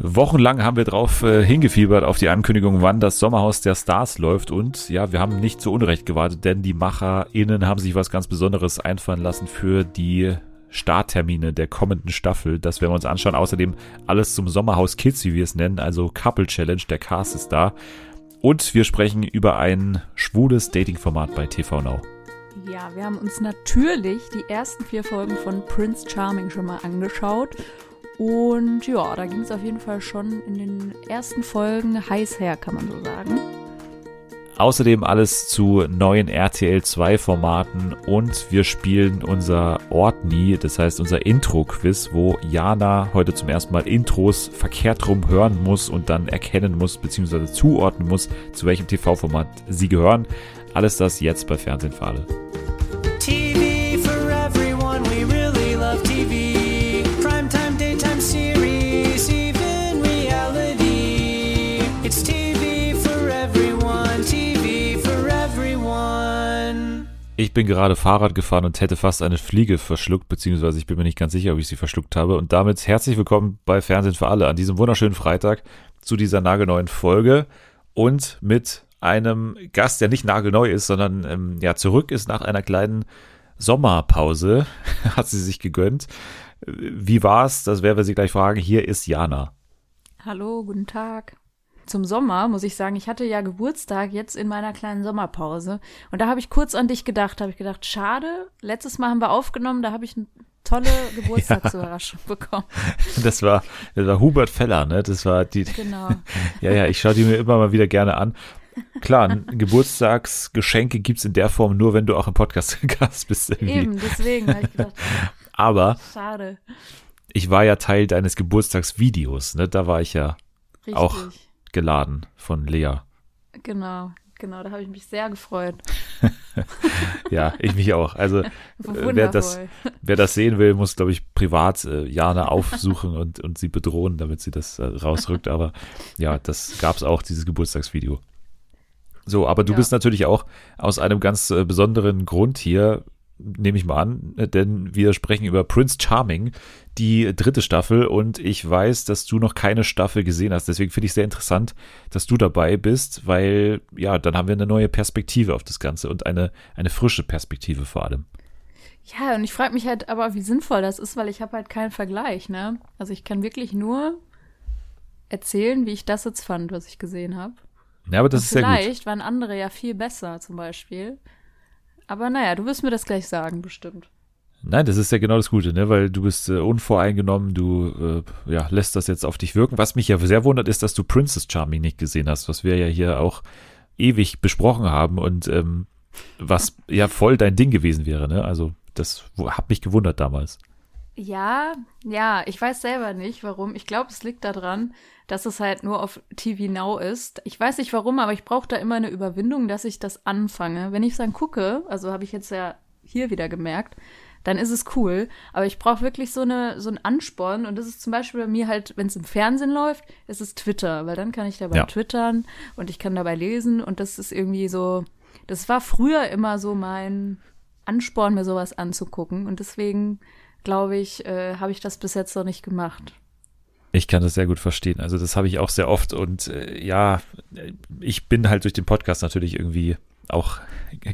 Wochenlang haben wir drauf äh, hingefiebert auf die Ankündigung, wann das Sommerhaus der Stars läuft. Und ja, wir haben nicht zu Unrecht gewartet, denn die MacherInnen haben sich was ganz Besonderes einfallen lassen für die Starttermine der kommenden Staffel. Das werden wir uns anschauen. Außerdem alles zum Sommerhaus Kids, wie wir es nennen, also Couple Challenge. Der Cast ist da. Und wir sprechen über ein schwules Dating-Format bei TV Now. Ja, wir haben uns natürlich die ersten vier Folgen von Prince Charming schon mal angeschaut. Und ja, da ging es auf jeden Fall schon in den ersten Folgen heiß her, kann man so sagen. Außerdem alles zu neuen RTL 2 Formaten und wir spielen unser Ortni, das heißt unser Intro-Quiz, wo Jana heute zum ersten Mal Intros verkehrt rum hören muss und dann erkennen muss, beziehungsweise zuordnen muss, zu welchem TV-Format sie gehören. Alles das jetzt bei Fernsehen für alle. Ich bin gerade Fahrrad gefahren und hätte fast eine Fliege verschluckt, beziehungsweise ich bin mir nicht ganz sicher, ob ich sie verschluckt habe. Und damit herzlich willkommen bei Fernsehen für alle an diesem wunderschönen Freitag zu dieser nagelneuen Folge und mit einem Gast, der nicht nagelneu ist, sondern ähm, ja zurück ist nach einer kleinen Sommerpause, hat sie sich gegönnt. Wie war's? Das werden wir sie gleich fragen. Hier ist Jana. Hallo, guten Tag zum Sommer, muss ich sagen, ich hatte ja Geburtstag jetzt in meiner kleinen Sommerpause. Und da habe ich kurz an dich gedacht, habe ich gedacht, schade, letztes Mal haben wir aufgenommen, da habe ich eine tolle Geburtstagsüberraschung ja. bekommen. Das war, das war Hubert Feller, ne? Das war die. Genau. ja, ja, ich schaue die mir immer mal wieder gerne an. Klar, Geburtstagsgeschenke gibt es in der Form nur, wenn du auch im Podcast Gast bist. Irgendwie. Eben, deswegen habe ich gedacht. Aber. Schade. Ich war ja Teil deines Geburtstagsvideos, ne? Da war ich ja Richtig. auch geladen von Lea. Genau, genau, da habe ich mich sehr gefreut. ja, ich mich auch. Also äh, wer das, wer das sehen will, muss, glaube ich, privat äh, Jana aufsuchen und, und sie bedrohen, damit sie das äh, rausrückt. Aber ja, das gab es auch, dieses Geburtstagsvideo. So, aber du ja. bist natürlich auch aus einem ganz äh, besonderen Grund hier nehme ich mal an, denn wir sprechen über Prince Charming, die dritte Staffel und ich weiß, dass du noch keine Staffel gesehen hast. Deswegen finde ich sehr interessant, dass du dabei bist, weil ja, dann haben wir eine neue Perspektive auf das Ganze und eine, eine frische Perspektive vor allem. Ja, und ich frage mich halt aber, wie sinnvoll das ist, weil ich habe halt keinen Vergleich, ne? Also ich kann wirklich nur erzählen, wie ich das jetzt fand, was ich gesehen habe. Ja, aber das und ist sehr gut. Vielleicht waren andere ja viel besser, zum Beispiel. Aber naja, du wirst mir das gleich sagen, bestimmt. Nein, das ist ja genau das Gute, ne? weil du bist äh, unvoreingenommen, du äh, ja, lässt das jetzt auf dich wirken. Was mich ja sehr wundert, ist, dass du Princess Charming nicht gesehen hast, was wir ja hier auch ewig besprochen haben und ähm, was ja voll dein Ding gewesen wäre. Ne? Also das hat mich gewundert damals. Ja, ja, ich weiß selber nicht, warum. Ich glaube, es liegt daran, dass es halt nur auf TV Now ist. Ich weiß nicht warum, aber ich brauche da immer eine Überwindung, dass ich das anfange. Wenn ich es dann gucke, also habe ich jetzt ja hier wieder gemerkt, dann ist es cool. Aber ich brauche wirklich so, eine, so einen Ansporn. Und das ist zum Beispiel bei mir halt, wenn es im Fernsehen läuft, ist es Twitter, weil dann kann ich dabei ja. twittern und ich kann dabei lesen. Und das ist irgendwie so, das war früher immer so mein Ansporn, mir sowas anzugucken. Und deswegen glaube ich, äh, habe ich das bis jetzt noch nicht gemacht. Ich kann das sehr gut verstehen. Also das habe ich auch sehr oft und äh, ja, ich bin halt durch den Podcast natürlich irgendwie auch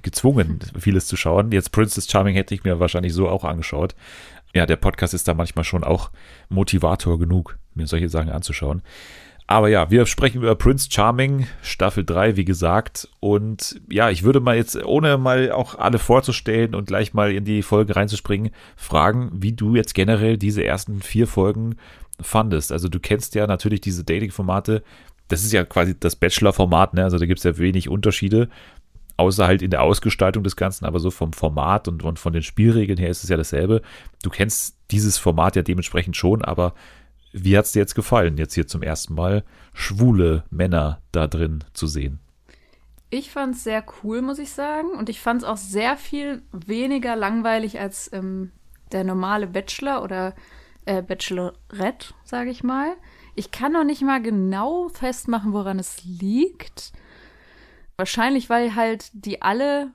gezwungen, vieles zu schauen. Jetzt Princess Charming hätte ich mir wahrscheinlich so auch angeschaut. Ja, der Podcast ist da manchmal schon auch Motivator genug, mir solche Sachen anzuschauen. Aber ja, wir sprechen über Prince Charming, Staffel 3, wie gesagt. Und ja, ich würde mal jetzt, ohne mal auch alle vorzustellen und gleich mal in die Folge reinzuspringen, fragen, wie du jetzt generell diese ersten vier Folgen fandest. Also du kennst ja natürlich diese Dating-Formate. Das ist ja quasi das Bachelor-Format, ne? Also da gibt es ja wenig Unterschiede, außer halt in der Ausgestaltung des Ganzen, aber so vom Format und, und von den Spielregeln her ist es ja dasselbe. Du kennst dieses Format ja dementsprechend schon, aber wie hat es dir jetzt gefallen, jetzt hier zum ersten Mal schwule Männer da drin zu sehen? Ich fand es sehr cool, muss ich sagen. Und ich fand es auch sehr viel weniger langweilig als ähm, der normale Bachelor oder äh, Bachelorette, sage ich mal. Ich kann noch nicht mal genau festmachen, woran es liegt. Wahrscheinlich, weil halt die alle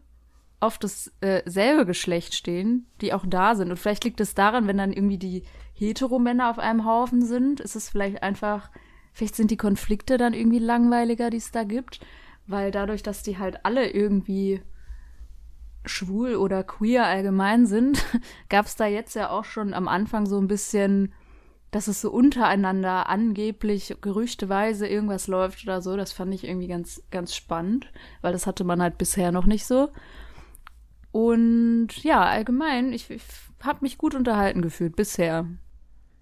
auf dasselbe äh, Geschlecht stehen, die auch da sind. Und vielleicht liegt es daran, wenn dann irgendwie die Heteromänner auf einem Haufen sind, ist es vielleicht einfach, vielleicht sind die Konflikte dann irgendwie langweiliger, die es da gibt, weil dadurch, dass die halt alle irgendwie schwul oder queer allgemein sind, gab es da jetzt ja auch schon am Anfang so ein bisschen, dass es so untereinander angeblich gerüchteweise irgendwas läuft oder so. Das fand ich irgendwie ganz, ganz spannend, weil das hatte man halt bisher noch nicht so. Und ja, allgemein, ich, ich habe mich gut unterhalten gefühlt bisher.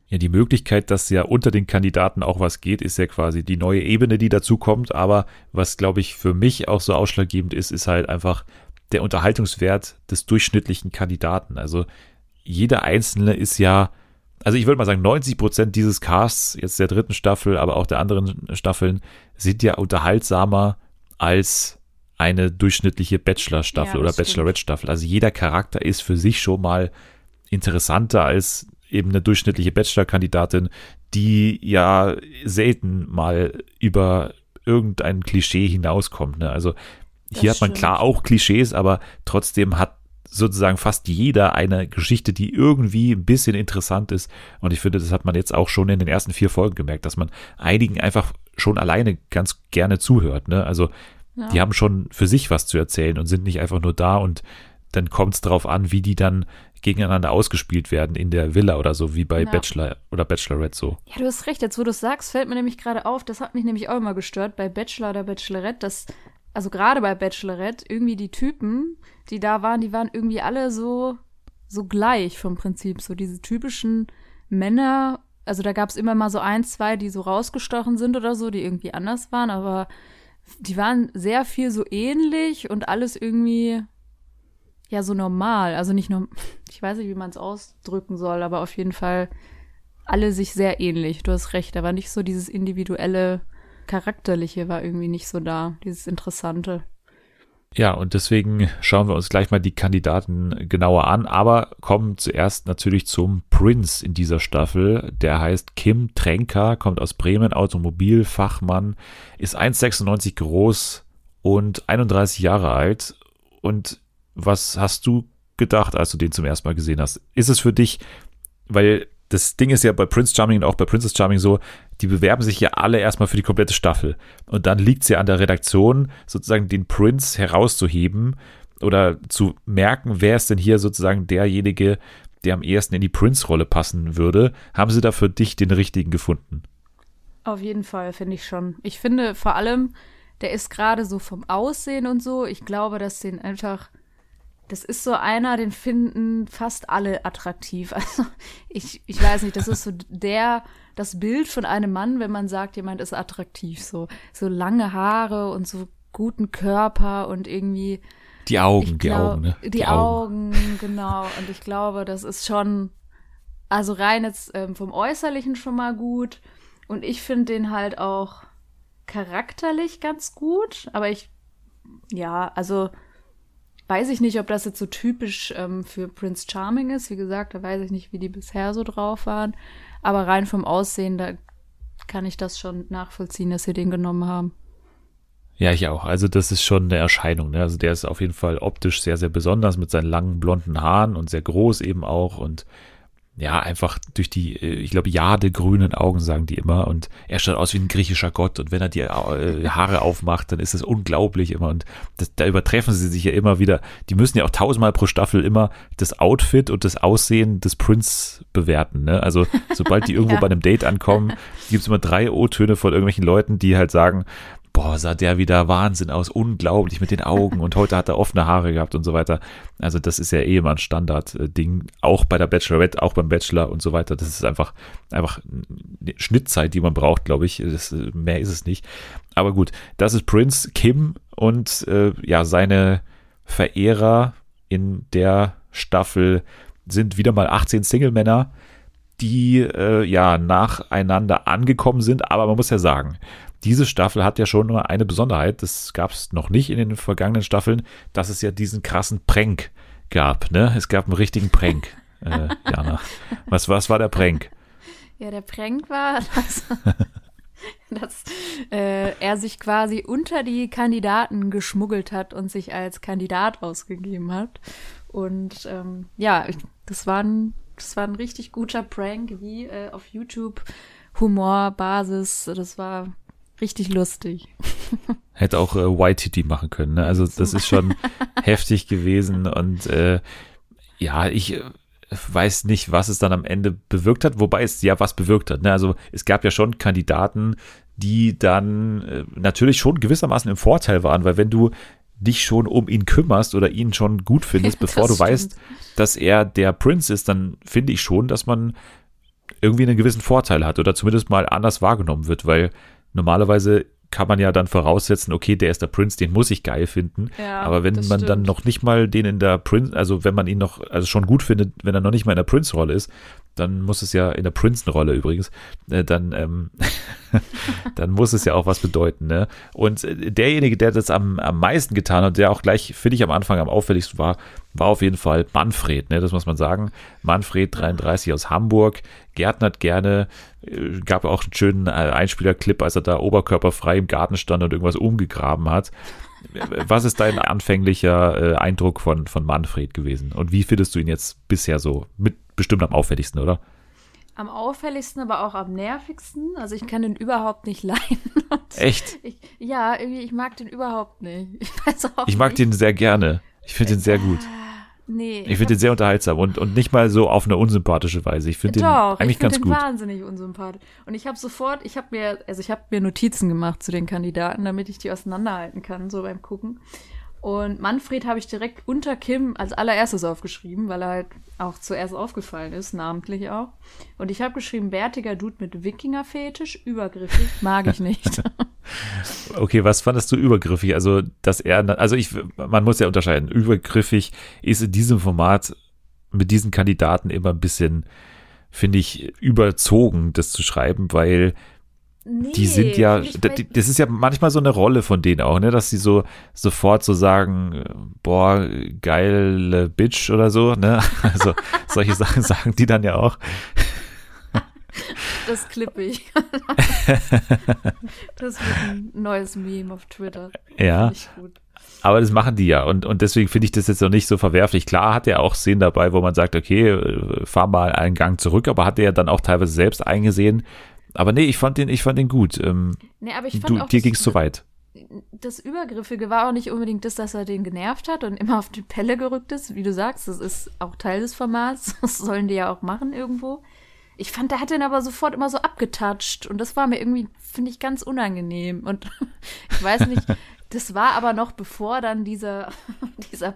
Ja, die Möglichkeit, dass ja unter den Kandidaten auch was geht, ist ja quasi die neue Ebene, die dazu kommt. Aber was, glaube ich, für mich auch so ausschlaggebend ist, ist halt einfach der Unterhaltungswert des durchschnittlichen Kandidaten. Also jeder Einzelne ist ja, also ich würde mal sagen, 90 Prozent dieses Casts, jetzt der dritten Staffel, aber auch der anderen Staffeln, sind ja unterhaltsamer als eine durchschnittliche Bachelor-Staffel ja, oder Bachelorette-Staffel. Also jeder Charakter ist für sich schon mal interessanter als eben eine durchschnittliche Bachelor-Kandidatin, die ja selten mal über irgendein Klischee hinauskommt. Ne? Also hier hat man klar auch Klischees, aber trotzdem hat sozusagen fast jeder eine Geschichte, die irgendwie ein bisschen interessant ist. Und ich finde, das hat man jetzt auch schon in den ersten vier Folgen gemerkt, dass man einigen einfach schon alleine ganz gerne zuhört. Ne? Also ja. die haben schon für sich was zu erzählen und sind nicht einfach nur da und dann kommt es darauf an, wie die dann gegeneinander ausgespielt werden in der Villa oder so, wie bei ja. Bachelor oder Bachelorette so. Ja, du hast recht. Jetzt, wo du es sagst, fällt mir nämlich gerade auf, das hat mich nämlich auch immer gestört bei Bachelor oder Bachelorette, dass also gerade bei Bachelorette, irgendwie die Typen, die da waren, die waren irgendwie alle so, so gleich vom Prinzip. So diese typischen Männer. Also da gab es immer mal so ein, zwei, die so rausgestochen sind oder so, die irgendwie anders waren, aber die waren sehr viel so ähnlich und alles irgendwie ja so normal. Also nicht nur, ich weiß nicht, wie man es ausdrücken soll, aber auf jeden Fall alle sich sehr ähnlich. Du hast recht, da war nicht so dieses individuelle Charakterliche war irgendwie nicht so da, dieses Interessante. Ja, und deswegen schauen wir uns gleich mal die Kandidaten genauer an, aber kommen zuerst natürlich zum Prince in dieser Staffel. Der heißt Kim Tränker, kommt aus Bremen, Automobilfachmann, ist 1,96 groß und 31 Jahre alt. Und was hast du gedacht, als du den zum ersten Mal gesehen hast? Ist es für dich, weil das Ding ist ja bei Prince Charming und auch bei Princess Charming so, die bewerben sich ja alle erstmal für die komplette Staffel. Und dann liegt es ja an der Redaktion, sozusagen den Prince herauszuheben oder zu merken, wer ist denn hier sozusagen derjenige, der am ehesten in die Prince-Rolle passen würde. Haben sie da für dich den richtigen gefunden? Auf jeden Fall, finde ich schon. Ich finde vor allem, der ist gerade so vom Aussehen und so, ich glaube, dass den einfach das ist so einer, den finden fast alle attraktiv. Also ich, ich weiß nicht, das ist so der, das Bild von einem Mann, wenn man sagt, jemand ist attraktiv. So, so lange Haare und so guten Körper und irgendwie. Die Augen, die Augen, ne? Die, die Augen, Augen, genau. Und ich glaube, das ist schon, also rein jetzt ähm, vom Äußerlichen schon mal gut. Und ich finde den halt auch charakterlich ganz gut. Aber ich, ja, also Weiß ich nicht, ob das jetzt so typisch ähm, für Prince Charming ist. Wie gesagt, da weiß ich nicht, wie die bisher so drauf waren. Aber rein vom Aussehen, da kann ich das schon nachvollziehen, dass sie den genommen haben. Ja, ich auch. Also das ist schon eine Erscheinung. Ne? Also der ist auf jeden Fall optisch sehr, sehr besonders mit seinen langen blonden Haaren und sehr groß eben auch und ja, einfach durch die, äh, ich glaube, jadegrünen Augen, sagen die immer. Und er schaut aus wie ein griechischer Gott. Und wenn er die äh, Haare aufmacht, dann ist es unglaublich immer. Und das, da übertreffen sie sich ja immer wieder. Die müssen ja auch tausendmal pro Staffel immer das Outfit und das Aussehen des Prince bewerten. Ne? Also sobald die irgendwo ja. bei einem Date ankommen, gibt es immer drei O-Töne von irgendwelchen Leuten, die halt sagen, boah, sah der wieder Wahnsinn aus, unglaublich mit den Augen und heute hat er offene Haare gehabt und so weiter. Also das ist ja eh immer ein Standard-Ding, auch bei der Bachelorette, auch beim Bachelor und so weiter. Das ist einfach, einfach eine Schnittzeit, die man braucht, glaube ich. Das, mehr ist es nicht. Aber gut, das ist Prince Kim und äh, ja, seine Verehrer in der Staffel sind wieder mal 18 Single-Männer, die äh, ja nacheinander angekommen sind. Aber man muss ja sagen, diese Staffel hat ja schon nur eine Besonderheit, das gab es noch nicht in den vergangenen Staffeln, dass es ja diesen krassen Prank gab. Ne? Es gab einen richtigen Prank, äh, Jana. Was, was war der Prank? Ja, der Prank war, dass, dass äh, er sich quasi unter die Kandidaten geschmuggelt hat und sich als Kandidat ausgegeben hat. Und ähm, ja, das war ein Das war ein richtig guter Prank, wie äh, auf YouTube Humorbasis. Das war richtig lustig. Hätte auch äh, YTT machen können. Ne? Also das ist schon heftig gewesen und äh, ja, ich äh, weiß nicht, was es dann am Ende bewirkt hat, wobei es ja was bewirkt hat. Ne? Also es gab ja schon Kandidaten, die dann äh, natürlich schon gewissermaßen im Vorteil waren, weil wenn du dich schon um ihn kümmerst oder ihn schon gut findest, bevor du stimmt. weißt, dass er der Prince ist, dann finde ich schon, dass man irgendwie einen gewissen Vorteil hat oder zumindest mal anders wahrgenommen wird, weil normalerweise kann man ja dann voraussetzen, okay, der ist der Prince, den muss ich geil finden. Ja, Aber wenn man stimmt. dann noch nicht mal den in der Prince, also wenn man ihn noch, also schon gut findet, wenn er noch nicht mal in der Prince-Rolle ist, dann muss es ja in der Prinzen-Rolle übrigens, äh, dann, ähm, dann muss es ja auch was bedeuten. Ne? Und äh, derjenige, der das am, am meisten getan hat, der auch gleich, finde ich, am Anfang am auffälligsten war, war auf jeden Fall Manfred, ne? das muss man sagen. Manfred 33 aus Hamburg, gärtnert gerne, äh, gab auch einen schönen Einspielerclip, als er da oberkörperfrei im Garten stand und irgendwas umgegraben hat. Was ist dein anfänglicher äh, Eindruck von, von Manfred gewesen? Und wie findest du ihn jetzt bisher so? Mit bestimmt am auffälligsten, oder? Am auffälligsten, aber auch am nervigsten. Also ich kann den überhaupt nicht leiden. Echt? Ich, ja, irgendwie, ich mag den überhaupt nicht. Ich weiß auch Ich mag nicht. den sehr gerne. Ich finde den sehr gut. Nee. Ich finde den sehr unterhaltsam und, und nicht mal so auf eine unsympathische Weise. Ich finde den eigentlich ich ganz den gut. wahnsinnig unsympathisch. Und ich habe sofort, ich habe mir, also ich habe mir Notizen gemacht zu den Kandidaten, damit ich die auseinanderhalten kann, so beim Gucken. Und Manfred habe ich direkt unter Kim als allererstes aufgeschrieben, weil er halt auch zuerst aufgefallen ist, namentlich auch. Und ich habe geschrieben, bärtiger Dude mit Wikinger-Fetisch, übergriffig, mag ich nicht. okay, was fandest du übergriffig? Also, dass er, also ich, man muss ja unterscheiden. Übergriffig ist in diesem Format mit diesen Kandidaten immer ein bisschen, finde ich, überzogen, das zu schreiben, weil Nee, die sind ja, das ist ja manchmal so eine Rolle von denen auch, ne, dass sie so sofort so sagen, boah, geile Bitch oder so, ne, also solche Sachen sagen die dann ja auch. Das klippe ich. Das wird ein neues Meme auf Twitter. Ja. Aber das machen die ja und, und deswegen finde ich das jetzt noch nicht so verwerflich. Klar hat er auch Szenen dabei, wo man sagt, okay, fahr mal einen Gang zurück, aber hat er ja dann auch teilweise selbst eingesehen, aber nee, ich fand den, ich fand den gut. Ähm, nee, aber ich fand du, auch, dir ging es zu weit. Das Übergriffige war auch nicht unbedingt das, dass er den genervt hat und immer auf die Pelle gerückt ist. Wie du sagst, das ist auch Teil des Formats. Das sollen die ja auch machen irgendwo. Ich fand, der hat den aber sofort immer so abgetatscht und das war mir irgendwie, finde ich, ganz unangenehm. Und ich weiß nicht, das war aber noch bevor dann dieser, dieser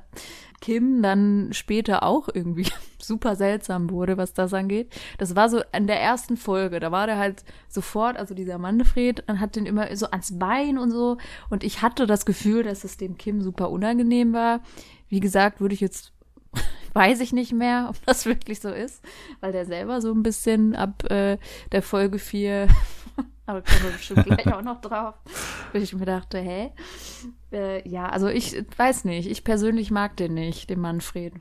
Kim dann später auch irgendwie super seltsam wurde, was das angeht. Das war so in der ersten Folge, da war der halt sofort, also dieser Manfred, hat den immer so ans Bein und so. Und ich hatte das Gefühl, dass es dem Kim super unangenehm war. Wie gesagt, würde ich jetzt weiß ich nicht mehr, ob das wirklich so ist, weil der selber so ein bisschen ab äh, der Folge 4 aber kommen wir bestimmt gleich auch noch drauf. Wo ich mir dachte, hä? Äh, ja, also ich weiß nicht. Ich persönlich mag den nicht, den Manfred.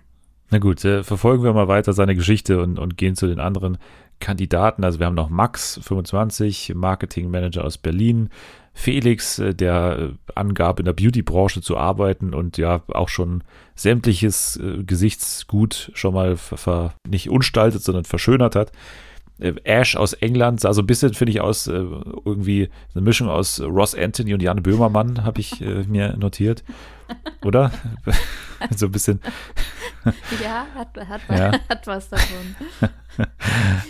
Na gut, äh, verfolgen wir mal weiter seine Geschichte und, und gehen zu den anderen Kandidaten. Also wir haben noch Max, 25, Marketingmanager aus Berlin. Felix, äh, der äh, angab, in der Beauty-Branche zu arbeiten und ja auch schon sämtliches äh, Gesichtsgut schon mal nicht unstaltet, sondern verschönert hat. Äh, Ash aus England sah so ein bisschen, finde ich, aus äh, irgendwie eine Mischung aus Ross Anthony und Jan Böhmermann, habe ich äh, mir notiert. Oder? so ein bisschen. ja, hat, hat, ja. hat was davon.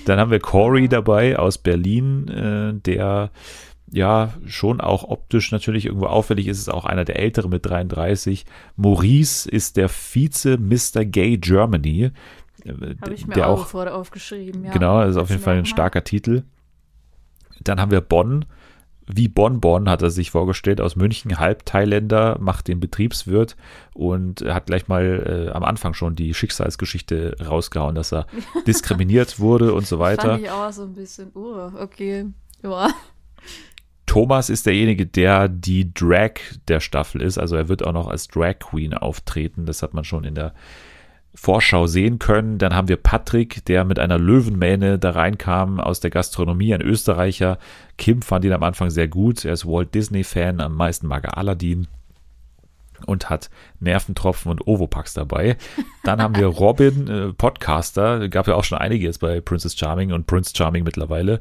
Dann haben wir Corey dabei aus Berlin, äh, der ja schon auch optisch natürlich irgendwo auffällig ist, ist auch einer der älteren mit 33. Maurice ist der Vize Mr. Gay Germany. Habe ich mir der auch, auch aufgeschrieben, ja. Genau, das ist auf jeden Fall ein starker Titel. Dann haben wir Bonn. Wie Bonn Bonn hat er sich vorgestellt aus München, Halbthailänder, macht den Betriebswirt und hat gleich mal äh, am Anfang schon die Schicksalsgeschichte rausgehauen, dass er diskriminiert wurde und so weiter. Fand ich auch so ein bisschen, oh, okay, ja. Thomas ist derjenige, der die Drag der Staffel ist. Also er wird auch noch als Drag Queen auftreten. Das hat man schon in der Vorschau sehen können. Dann haben wir Patrick, der mit einer Löwenmähne da reinkam aus der Gastronomie, ein Österreicher. Kim fand ihn am Anfang sehr gut. Er ist Walt Disney-Fan, am meisten mag er Aladdin. und hat Nerventropfen und Ovopax dabei. Dann haben wir Robin, äh, Podcaster, gab ja auch schon einige jetzt bei Princess Charming und Prince Charming mittlerweile.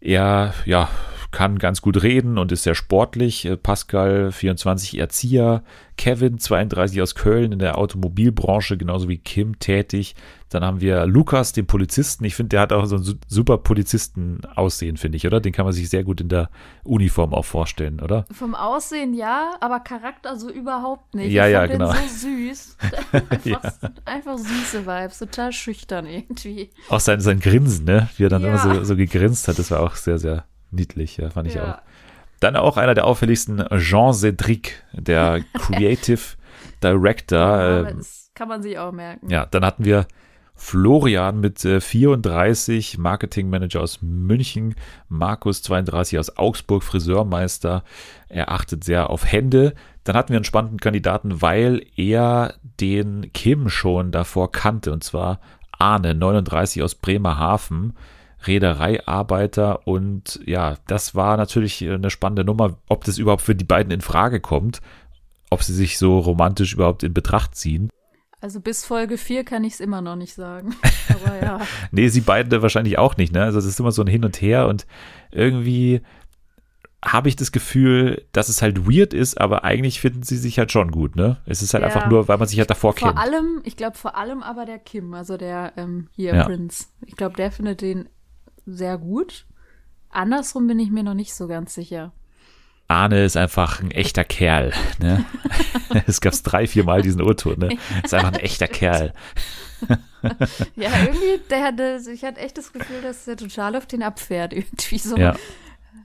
Er, ja, kann ganz gut reden und ist sehr sportlich. Äh, Pascal, 24, Erzieher. Kevin, 32 aus Köln, in der Automobilbranche, genauso wie Kim, tätig. Dann haben wir Lukas, den Polizisten. Ich finde, der hat auch so ein super Polizisten-Aussehen, finde ich, oder? Den kann man sich sehr gut in der Uniform auch vorstellen, oder? Vom Aussehen ja, aber Charakter so überhaupt nicht. Ja, ich ja, genau. So süß. einfach, Ja. einfach süße Vibes, total schüchtern irgendwie. Auch sein, sein Grinsen, ne? Wie er dann Ja. immer so, so gegrinst hat, das war auch sehr, sehr niedlich, ja, fand ich Ja. auch. Dann auch einer der auffälligsten, Jean Cédric, der Creative Director. aber ähm, das kann man sich auch merken. Ja, dann hatten wir Florian mit äh, 34, Marketingmanager aus München, Markus 32 aus Augsburg, Friseurmeister. Er achtet sehr auf Hände. Dann hatten wir einen spannenden Kandidaten, weil er den Kim schon davor kannte, und zwar Arne, 39 aus Bremerhaven. Reedereiarbeiter und ja, das war natürlich eine spannende Nummer, ob das überhaupt für die beiden in Frage kommt, ob sie sich so romantisch überhaupt in Betracht ziehen. Also bis Folge 4 kann ich es immer noch nicht sagen. Aber ja. Nee, sie beide wahrscheinlich auch nicht, ne? Also es ist immer so ein Hin und Her und irgendwie habe ich das Gefühl, dass es halt weird ist, aber eigentlich finden sie sich halt schon gut, ne? Es ist halt Ja. einfach nur, weil man sich halt davor Vor kennt. allem, ich glaube vor allem aber der Kim, also der ähm, hier Ja. Prince. Ich glaube, der findet den sehr gut. Andersrum bin ich mir noch nicht so ganz sicher. Arne ist einfach ein echter Kerl, ne? es gab drei, vier Mal diesen Urton, ne? Ist einfach ein echter Kerl. Ja, irgendwie, der hatte, ich hatte echt das Gefühl, dass der total auf den abfährt. Irgendwie so. Ja,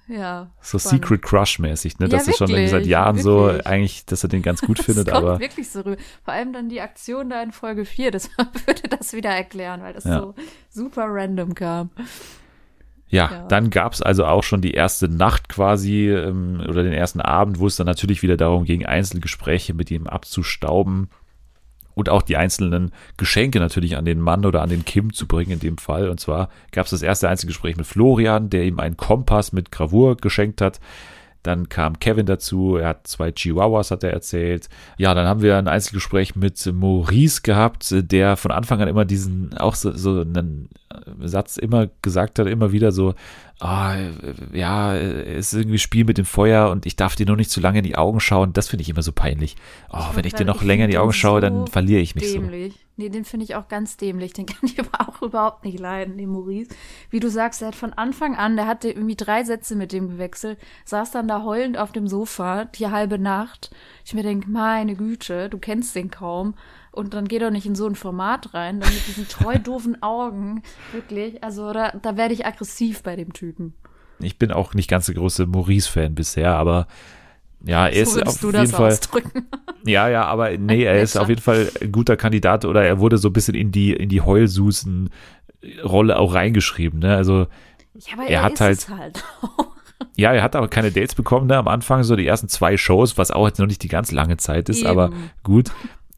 ja so spannend. Secret Crush mäßig, ne? Ja, Das ist schon seit wirklich, Jahren so, wirklich. eigentlich, dass er den ganz gut findet, das kommt aber wirklich so rüber. Vor allem dann die Aktion da in Folge 4, das würde das wieder erklären, weil das Ja. so super random kam. Ja, Ja. dann gab es also auch schon die erste Nacht quasi ähm, oder den ersten Abend, wo es dann natürlich wieder darum ging, Einzelgespräche mit ihm abzustauben und auch die einzelnen Geschenke natürlich an den Mann oder an den Kim zu bringen in dem Fall. Und zwar gab es das erste Einzelgespräch mit Florian, der ihm einen Kompass mit Gravur geschenkt hat. Dann kam Kevin dazu, er hat zwei Chihuahuas, hat er erzählt. Ja, dann haben wir ein Einzelgespräch mit Maurice gehabt, der von Anfang an immer diesen, auch so, so einen Satz immer gesagt hat, immer wieder so, ah, ja, es ist irgendwie Spiel mit dem Feuer und ich darf dir nur nicht zu lange in die Augen schauen. Das finde ich immer so peinlich. Oh, wollte wenn ich dir noch ich länger in die Augen den schaue, so dann verliere ich mich so. Nee, den finde ich auch ganz dämlich. Den kann ich aber auch überhaupt nicht leiden, den Maurice. Wie du sagst, er hat von Anfang an, der hatte irgendwie drei Sätze mit dem gewechselt, saß dann da heulend auf dem Sofa die halbe Nacht. Ich mir denke, meine Güte, du kennst den kaum. Und dann geh doch nicht in so ein Format rein, dann mit diesen treu doofen Augen. Wirklich, also da, da werde ich aggressiv bei dem Typen. Ich bin auch nicht ganz der große Maurice-Fan bisher, aber ja, er so ist auf du jeden das Fall. ausdrücken. Ja, ja, aber nee, er ist auf jeden Fall ein guter Kandidat oder er wurde so ein bisschen in die, in die Heulsusen-Rolle auch reingeschrieben, ne? Also, Ja, aber Er er, hat halt- halt. ja, er hat aber keine Dates bekommen, ne? Am Anfang so die ersten zwei Shows, was auch jetzt noch nicht die ganz lange Zeit ist, Eben. aber gut.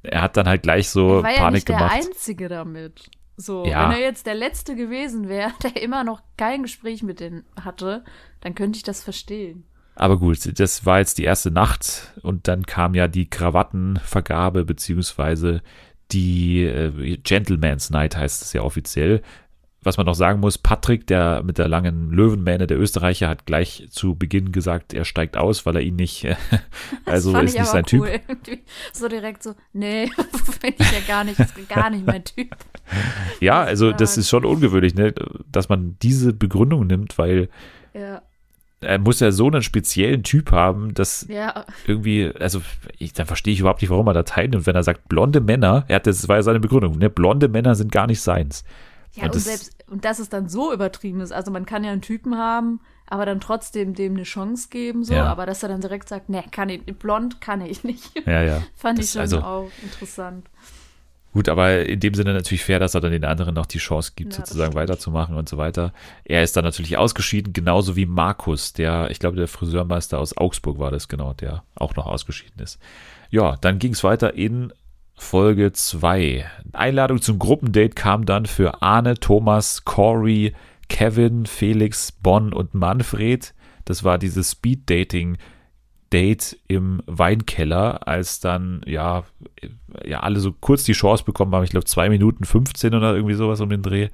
Er hat dann halt gleich so Er war ja Panik nicht der gemacht. Einzige damit. So, Ja. wenn er jetzt der Letzte gewesen wäre, der immer noch kein Gespräch mit denen hatte, dann könnte ich das verstehen. Aber gut, das war jetzt die erste Nacht und dann kam ja die Krawattenvergabe beziehungsweise die äh, Gentleman's Night heißt es ja offiziell. Was man noch sagen muss, Patrick, der mit der langen Löwenmähne, der Österreicher, hat gleich zu Beginn gesagt, er steigt aus, weil er ihn nicht, also das fand ist ich nicht sein Typ. cool. Irgendwie So direkt so, nee, finde ich ja gar nicht, ist gar nicht mein Typ. Ja, also das sagen. ist schon ungewöhnlich, ne, dass man diese Begründung nimmt, weil Ja, er muss ja so einen speziellen Typ haben, dass ja, irgendwie, also ich, dann verstehe ich überhaupt nicht, warum er da teilnimmt. Wenn er sagt, blonde Männer, er hat, das war ja seine Begründung, ne, blonde Männer sind gar nicht seins. ja Und und, das- selbst, und dass es dann so übertrieben ist. Also man kann ja einen Typen haben, aber dann trotzdem dem eine Chance geben, so, Ja. aber dass er dann direkt sagt, nee, kann ich, blond kann ich nicht. Ja, ja. Fand Das- ich schon also- auch interessant. Gut, aber in dem Sinne natürlich fair, dass er dann den anderen noch die Chance gibt, Ja, sozusagen weiterzumachen und so weiter. Er ist dann natürlich ausgeschieden, genauso wie Markus, der, ich glaube, der Friseurmeister aus Augsburg war das, genau, der auch noch ausgeschieden ist. Ja, dann ging es weiter in Folge 2. Einladung zum Gruppendate kam dann für Arne, Thomas, Corey, Kevin, Felix, Bonn und Manfred. Das war dieses Speed-Dating. Date im Weinkeller, als dann, ja, ja, alle so kurz die Chance bekommen haben, ich glaube zwei Minuten 15 oder irgendwie sowas um den Dreh,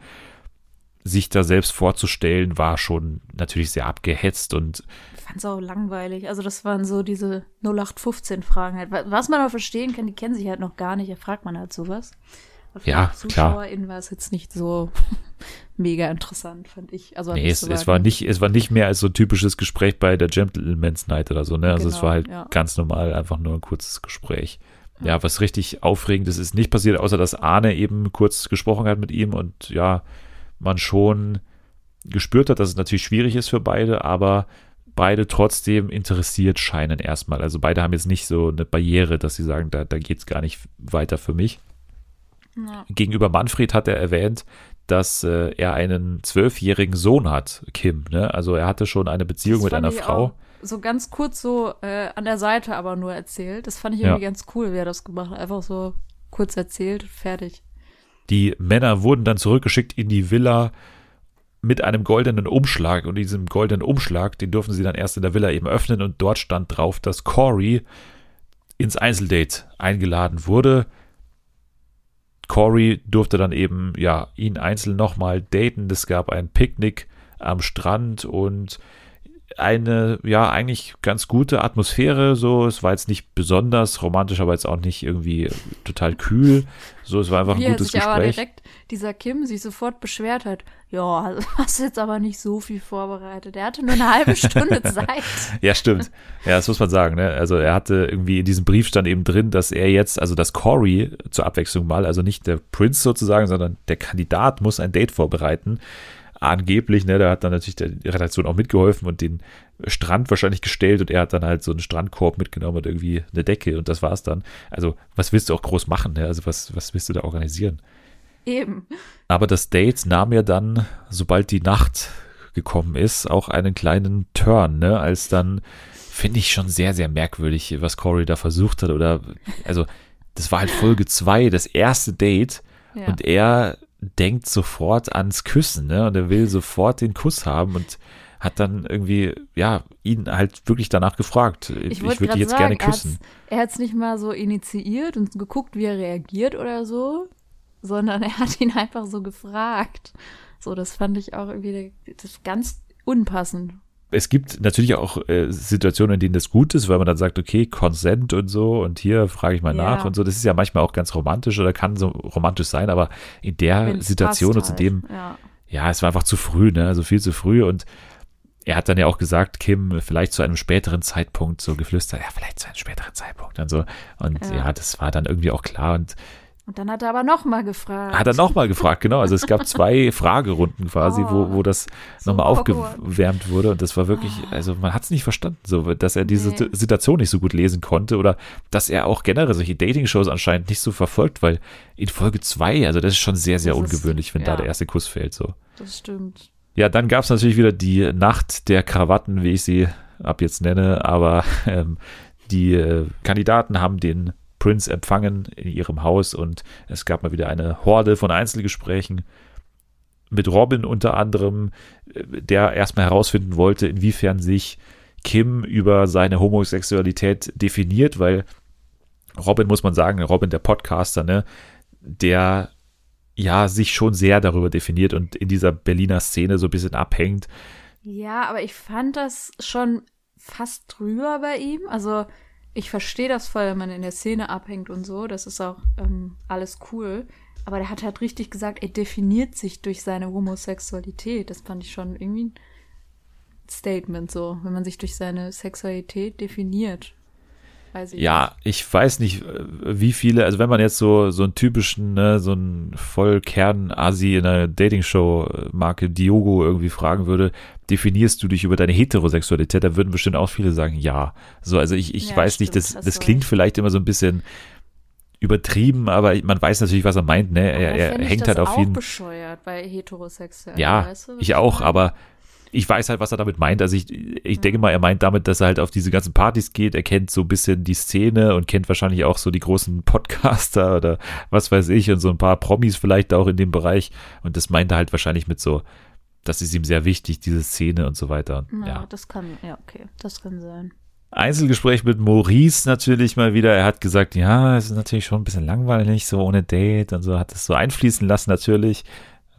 sich da selbst vorzustellen, war schon natürlich sehr abgehetzt und Ich fand es auch langweilig. Also das waren so diese 0815-Fragen halt. Was man aber verstehen kann, die kennen sich halt noch gar nicht, da fragt man halt sowas. Für Ja. ZuschauerInnen war es jetzt nicht so mega interessant, fand ich. Also Nee, es, es war nicht, es war nicht mehr als so ein typisches Gespräch bei der Gentleman's Night oder so, ne? Also es Genau, war halt ja. ganz normal, einfach nur ein kurzes Gespräch. Ja, was richtig Aufregendes ist nicht passiert, außer dass Arne eben kurz gesprochen hat mit ihm und ja, man schon gespürt hat, dass es natürlich schwierig ist für beide, aber beide trotzdem interessiert scheinen erstmal. Also beide haben jetzt nicht so eine Barriere, dass sie sagen, da, da geht es gar nicht weiter für mich. Ja. Gegenüber Manfred hat er erwähnt, dass äh, er einen zwölfjährigen Sohn hat, Kim. Ne? Also er hatte schon eine Beziehung Das mit einer Frau. So ganz kurz so äh, an der Seite aber nur erzählt. Das fand ich Ja. irgendwie ganz cool, wie er das gemacht hat. Einfach so kurz erzählt, fertig. Die Männer wurden dann zurückgeschickt in die Villa mit einem goldenen Umschlag und diesem goldenen Umschlag, den durften sie dann erst in der Villa eben öffnen und dort stand drauf, dass Corey ins Einzeldate eingeladen wurde. Corey durfte dann eben, ja, ihn einzeln nochmal daten. Es gab ein Picknick am Strand und eine, ja, eigentlich ganz gute Atmosphäre. So, es war jetzt nicht besonders romantisch, aber jetzt auch nicht irgendwie total kühl. So, es war einfach Wie ein gutes sich aber Gespräch. direkt, dieser Kim, sich sofort beschwert hat. Ja, hast jetzt aber nicht so viel vorbereitet. Er hatte nur eine halbe Stunde Zeit. Ja, stimmt. Ja, das muss man sagen. Ne? Also er hatte irgendwie in diesem Brief stand eben drin, dass er jetzt, also dass Corey zur Abwechslung mal, also nicht der Prince sozusagen, sondern der Kandidat muss ein Date vorbereiten. Angeblich, ne, da hat dann natürlich die Redaktion auch mitgeholfen und den Strand wahrscheinlich gestellt und er hat dann halt so einen Strandkorb mitgenommen und irgendwie eine Decke und das war's dann. Also was willst du auch groß machen? Ne? Also was, was willst du da organisieren? Eben. Aber das Date nahm ja dann, sobald die Nacht gekommen ist, auch einen kleinen Turn, ne? Als dann, finde ich schon sehr, sehr merkwürdig, was Corey da versucht hat. Oder, also, das war halt Folge zwei, das erste Date. Ja. Und er denkt sofort ans Küssen, ne? Und er will sofort den Kuss haben und hat dann irgendwie, ja, ihn halt wirklich danach gefragt. Ich, ich würde dich jetzt sagen, gerne küssen. er hat es nicht mal so initiiert und geguckt, wie er reagiert oder so, sondern er hat ihn einfach so gefragt. So, das fand ich auch irgendwie das ganz unpassend. Es gibt natürlich auch äh, Situationen, in denen das gut ist, weil man dann sagt, okay, Consent und so und hier frage ich mal Ja. nach und so. Das ist ja manchmal auch ganz romantisch oder kann so romantisch sein, aber in der Wenn's Situation und zu halt. dem, Ja. ja, es war einfach zu früh, ne? Also viel zu früh und er hat dann ja auch gesagt, Kim, vielleicht zu einem späteren Zeitpunkt so geflüstert, ja, vielleicht zu einem späteren Zeitpunkt und so. Und ja, Ja. das war dann irgendwie auch klar und Und dann hat er aber noch mal gefragt. hat er nochmal gefragt, genau. Also es gab zwei Fragerunden quasi, wo, wo das so nochmal aufgewärmt wurde. Und das war wirklich, also man hat es nicht verstanden, so, dass er diese Nee. Situation nicht so gut lesen konnte oder dass er auch generell solche Dating-Shows anscheinend nicht so verfolgt, weil in Folge zwei, also das ist schon sehr, sehr Das ist- ungewöhnlich, wenn da ja. der erste Kuss fällt. So. Das stimmt. Ja, dann gab es natürlich wieder die Nacht der Krawatten, wie ich sie ab jetzt nenne, aber ähm, die äh, Kandidaten haben den Prince empfangen in ihrem Haus und es gab mal wieder eine Horde von Einzelgesprächen mit Robin unter anderem, äh, der erstmal herausfinden wollte, inwiefern sich Kim über seine Homosexualität definiert, weil Robin, muss man sagen, Robin, der Podcaster, ne, der ja sich schon sehr darüber definiert und in dieser Berliner Szene so ein bisschen abhängt. Ja, aber ich fand das schon fast drüber bei ihm. Also ich verstehe das voll, wenn man in der Szene abhängt und so. Das ist auch ähm, alles cool. Aber der hat halt richtig gesagt, er definiert sich durch seine Homosexualität. Das fand ich schon irgendwie ein Statement so, wenn man sich durch seine Sexualität definiert. Weiß ich Ja, ich weiß nicht, äh, wie viele, also wenn man jetzt so, so einen typischen, ne, so einen Vollkern-Asi in einer Dating-Show-Marke Diogo irgendwie fragen würde, definierst du dich über deine Heterosexualität, da würden bestimmt auch viele sagen, ja. So, also ich, ich Ja, weiß nicht, stimmt, das, hast das du klingt vielleicht immer so ein bisschen übertrieben, aber man weiß natürlich, was er meint, ne? Er, er ich hängt das halt auf auch ihn. bescheuert bei Heterosexuellen. Ja, weißt du, ich auch, aber ich weiß halt, was er damit meint. Also ich, ich denke mal, er meint damit, dass er halt auf diese ganzen Partys geht. Er kennt so ein bisschen die Szene und kennt wahrscheinlich auch so die großen Podcaster oder was weiß ich und so ein paar Promis vielleicht auch in dem Bereich. Und das meint er halt wahrscheinlich mit so, das ist ihm sehr wichtig, diese Szene und so weiter. Ja, Ja. das kann, ja, okay, das kann sein. Einzelgespräch mit Maurice natürlich mal wieder. Er hat gesagt, ja, es ist natürlich schon ein bisschen langweilig, so ohne Date und so, hat es so einfließen lassen natürlich.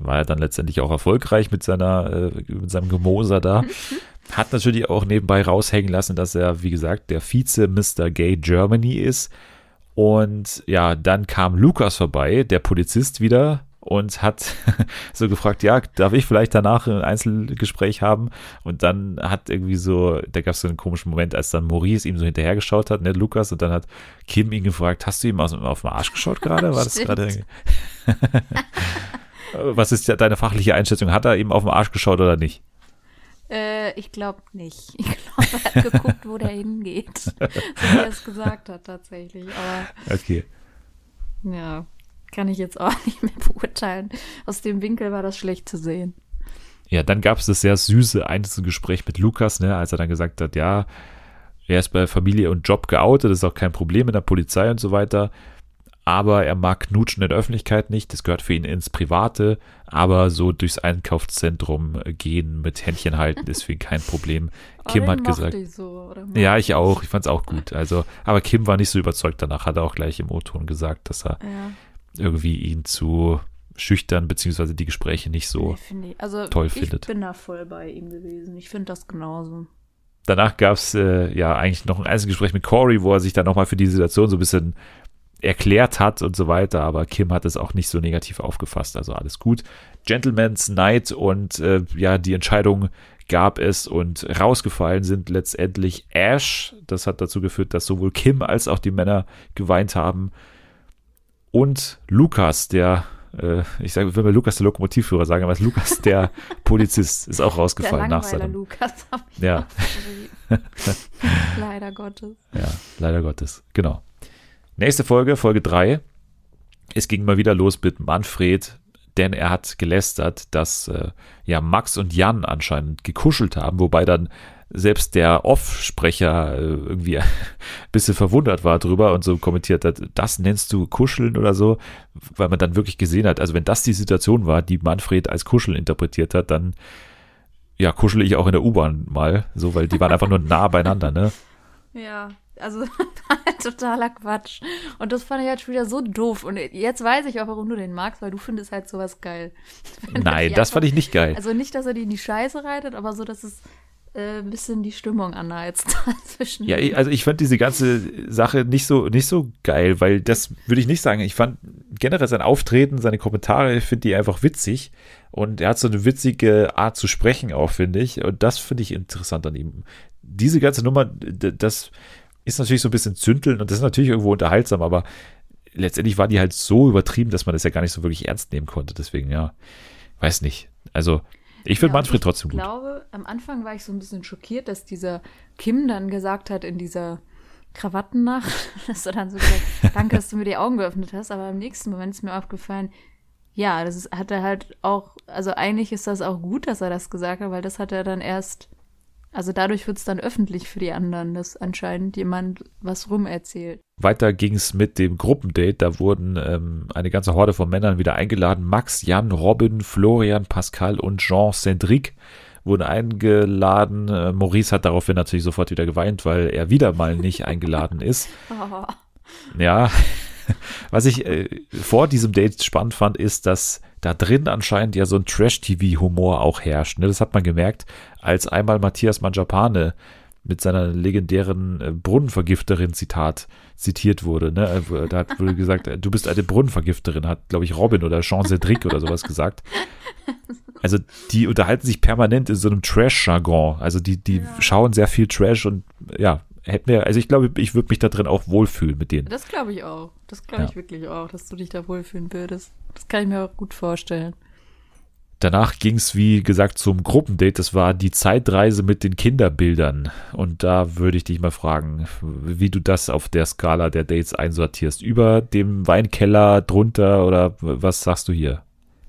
War er dann letztendlich auch erfolgreich mit seiner, äh, mit seinem Gemoser da. Hat natürlich auch nebenbei raushängen lassen, dass er, wie gesagt, der Vize Mr. Gay Germany ist. Und ja, dann kam Lukas vorbei, der Polizist wieder, und hat so gefragt, ja, darf ich vielleicht danach ein Einzelgespräch haben? Und dann hat irgendwie so, da gab es so einen komischen Moment, als dann Maurice ihm so hinterhergeschaut hat, ne, Lukas, und dann hat Kim ihn gefragt, hast du ihm aus, auf den Arsch geschaut gerade? War das gerade? Was ist ja deine fachliche Einschätzung? Hat er ihm auf den Arsch geschaut oder nicht? Äh, ich glaube nicht. Ich glaube, er hat geguckt, wo der hingeht. so wie er es gesagt hat, tatsächlich. Aber. Okay. Ja, kann ich jetzt auch nicht mehr beurteilen. Aus dem Winkel war das schlecht zu sehen. Ja, dann gab es das sehr süße Einzelgespräch mit Lukas, ne, als er dann gesagt hat, ja, er ist bei Familie und Job geoutet, das ist auch kein Problem in der Polizei und so weiter. Aber er mag Knutschen in der Öffentlichkeit nicht, das gehört für ihn ins Private, aber so durchs Einkaufszentrum gehen mit Händchen halten ist für ihn kein Problem. Kim hat gesagt. Ich so, ja, ich auch, ich fand es auch gut. Also, aber Kim war nicht so überzeugt danach, hat er auch gleich im O-Ton gesagt, dass er ja irgendwie ihn zu schüchtern, beziehungsweise die Gespräche nicht so nee, also toll findet. Ich bin da voll bei ihm gewesen. Ich finde das genauso. Danach gab es äh, ja eigentlich noch ein Einzelgespräch mit Corey, wo er sich dann nochmal für die Situation so ein bisschen erklärt hat und so weiter, aber Kim hat es auch nicht so negativ aufgefasst, also alles gut. Gentleman's Night und äh, ja, die Entscheidung gab es und rausgefallen sind letztendlich Ash. Das hat dazu geführt, dass sowohl Kim als auch die Männer geweint haben und Lukas, der, äh, ich sage, will mal Lukas der Lokomotivführer sagen, aber Lukas der Polizist, ist auch rausgefallen der nach seinem. Lukas. Ja. leider Gottes. Ja, leider Gottes, genau. Nächste Folge, Folge 3. Es ging mal wieder los mit Manfred, denn er hat gelästert, dass äh, ja Max und Jan anscheinend gekuschelt haben, wobei dann selbst der Off-Sprecher äh, irgendwie ein bisschen verwundert war drüber und so kommentiert hat, das nennst du Kuscheln oder so, weil man dann wirklich gesehen hat, also wenn das die Situation war, die Manfred als Kuscheln interpretiert hat, dann ja, kuschel ich auch in der U-Bahn mal, so, weil die waren einfach nur nah beieinander, ne? Ja, also totaler Quatsch. Und das fand ich halt schon wieder so doof. Und jetzt weiß ich auch, warum du den magst, weil du findest halt sowas geil. Nein, das fand ich nicht geil. Also nicht, dass er die in die Scheiße reitet, aber so, dass es äh, ein bisschen die Stimmung anheizt zwischen. Ja, also ich fand diese ganze Sache nicht so, nicht so geil, weil das würde ich nicht sagen. Ich fand generell sein Auftreten, seine Kommentare, ich finde die einfach witzig. Und er hat so eine witzige Art zu sprechen auch, finde ich. Und das finde ich interessant an ihm. Diese ganze Nummer, das ist natürlich so ein bisschen zündeln und das ist natürlich irgendwo unterhaltsam, aber letztendlich war die halt so übertrieben, dass man das ja gar nicht so wirklich ernst nehmen konnte. Deswegen, ja, weiß nicht. Also, ich finde ja, Manfred trotzdem gut. Ich glaube, am Anfang war ich so ein bisschen schockiert, dass dieser Kim dann gesagt hat in dieser Krawattennacht, dass er dann so gesagt danke, dass du mir die Augen geöffnet hast, aber im nächsten Moment ist mir aufgefallen, ja, das ist, hat er halt auch, also eigentlich ist das auch gut, dass er das gesagt hat, weil das hat er dann erst also dadurch wird es dann öffentlich für die anderen, dass anscheinend jemand was rumerzählt. Weiter ging es mit dem Gruppendate. Da wurden ähm, eine ganze Horde von Männern wieder eingeladen. Max, Jan, Robin, Florian, Pascal und Jean Cendric wurden eingeladen. Äh, Maurice hat daraufhin natürlich sofort wieder geweint, weil er wieder mal nicht eingeladen ist. Oh. Ja, was ich äh, vor diesem Date spannend fand, ist, dass da drin anscheinend ja so ein Trash-TV-Humor auch herrscht. Ne? Das hat man gemerkt, als einmal Matthias Manjapane mit seiner legendären äh, Brunnenvergifterin-Zitat zitiert wurde. Ne? Da hat wurde gesagt, du bist eine Brunnenvergifterin, hat, glaube ich, Robin oder Jean Cedric oder sowas gesagt. Also die unterhalten sich permanent in so einem Trash-Jargon. Also die, die ja. schauen sehr viel Trash und ja, hätten wir, also ich glaube, ich würde mich da drin auch wohlfühlen mit denen. Das glaube ich auch. Das glaube ich ja. wirklich auch, dass du dich da wohlfühlen würdest. Das kann ich mir auch gut vorstellen. Danach ging es, wie gesagt, zum Gruppendate. Das war die Zeitreise mit den Kinderbildern. Und da würde ich dich mal fragen, wie du das auf der Skala der Dates einsortierst. Über dem Weinkeller, drunter oder was sagst du hier?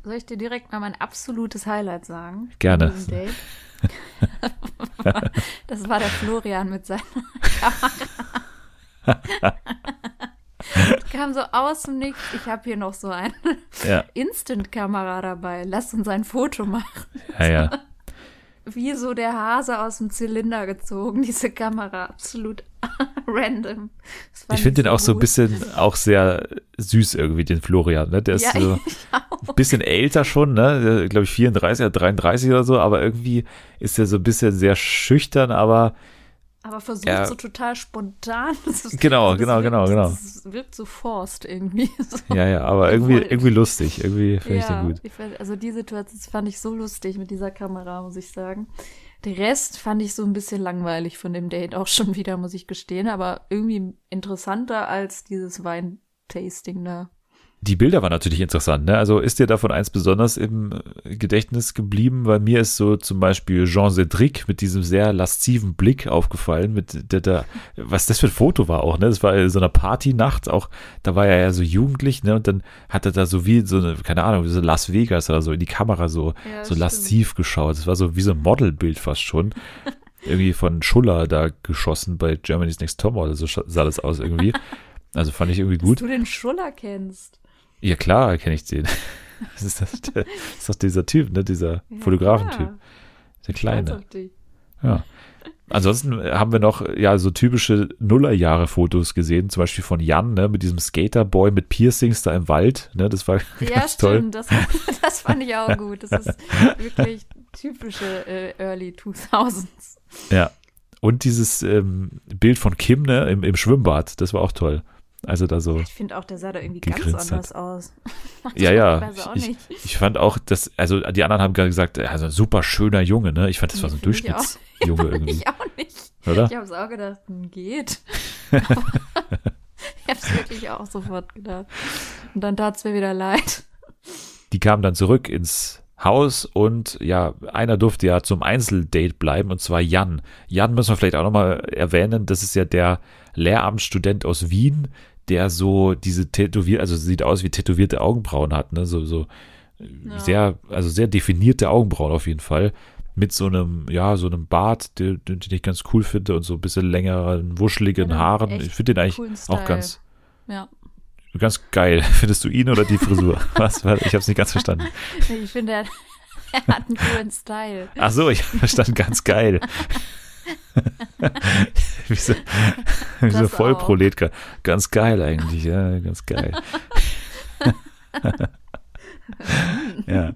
Soll ich dir direkt mal mein absolutes Highlight sagen? Gerne. das war der Florian mit seiner Kamera. kam so aus dem Nichts. Ich habe hier noch so eine ja. Instant-Kamera dabei. Lass uns ein Foto machen. Ja, ja. wie so der Hase aus dem Zylinder gezogen, diese Kamera. Absolut random. Ich finde den auch gut. so ein bisschen auch sehr süß irgendwie, den Florian. Ne? Der ist ja, so ein bisschen älter schon, ne? Glaube ich 34 oder 33 oder so, aber irgendwie ist er so ein bisschen sehr schüchtern, aber aber versucht ja. so total spontan. Ist, genau, genau, wirkt, genau, genau. Das wirkt so forst irgendwie. So ja, ja, aber irgendwie, irgendwie lustig. Irgendwie finde ja, ich den gut. Ich find, also die Situation fand ich so lustig mit dieser Kamera, muss ich sagen. Der Rest fand ich so ein bisschen langweilig von dem Date auch schon wieder, muss ich gestehen, aber irgendwie interessanter als dieses Weintasting da die Bilder waren natürlich interessant. Ne? Also ist dir davon eins besonders im äh, Gedächtnis geblieben? Bei mir ist so zum Beispiel Jean Cédric mit diesem sehr lasziven Blick aufgefallen, mit der, der was das für ein Foto war auch. Ne? Das war so eine Partynacht, auch da war er ja so jugendlich, ne? Und dann hat er da so wie so eine, keine Ahnung, wie so Las Vegas oder so in die Kamera so ja, so lasziv geschaut. Das war so wie so ein Modelbild fast schon. irgendwie von Schuller da geschossen bei Germany's Next Top oder so sah das aus irgendwie. Also fand ich irgendwie gut. Dass du den Schuller kennst. Ja, klar kenne ich den. Das ist, das, das ist doch dieser Typ, ne? dieser ja, Fotografentyp. Der Kleine. Ja. Ansonsten haben wir noch ja so typische Nullerjahre-Fotos gesehen, zum Beispiel von Jan, ne, mit diesem Skaterboy mit Piercings da im Wald. Ne, das war ja, ganz toll. Stimmt, das, das fand ich auch gut. Das ist wirklich typische äh, Early 2000s. Ja. Und dieses ähm, Bild von Kim ne, im, im Schwimmbad, das war auch toll. Also da so. Ich finde auch, der sah da irgendwie ganz anders hat. aus. ja, ja. Ich, ich, fand auch, dass, also die anderen haben gerade gesagt, also ein super schöner Junge, ne? Ich fand, das nee, war so ein Durchschnittsjunge irgendwie. ich auch nicht. Oder? Ich habe es auch gedacht, hm, geht. ich habe es wirklich auch sofort gedacht. Und dann tat es mir wieder leid. Die kamen dann zurück ins Haus und ja, einer durfte ja zum Einzeldate bleiben und zwar Jan. Jan müssen wir vielleicht auch nochmal erwähnen, das ist ja der Lehramtsstudent aus Wien, der so diese tätowiert, also sieht aus wie tätowierte Augenbrauen hat, ne? So, so ja. sehr, also sehr definierte Augenbrauen auf jeden Fall. Mit so einem, ja, so einem Bart, den, den ich ganz cool finde und so ein bisschen längeren, wuscheligen ja, Haaren. Ich finde den eigentlich auch ganz, ja. ganz geil. Findest du ihn oder die Frisur? Was? Ich habe es nicht ganz verstanden. Ich finde, er, hat einen coolen Style. Ach so, ich habe verstanden, ganz geil. wie so, wie so Vollprolet. Ganz geil eigentlich, ja, ganz geil. ja.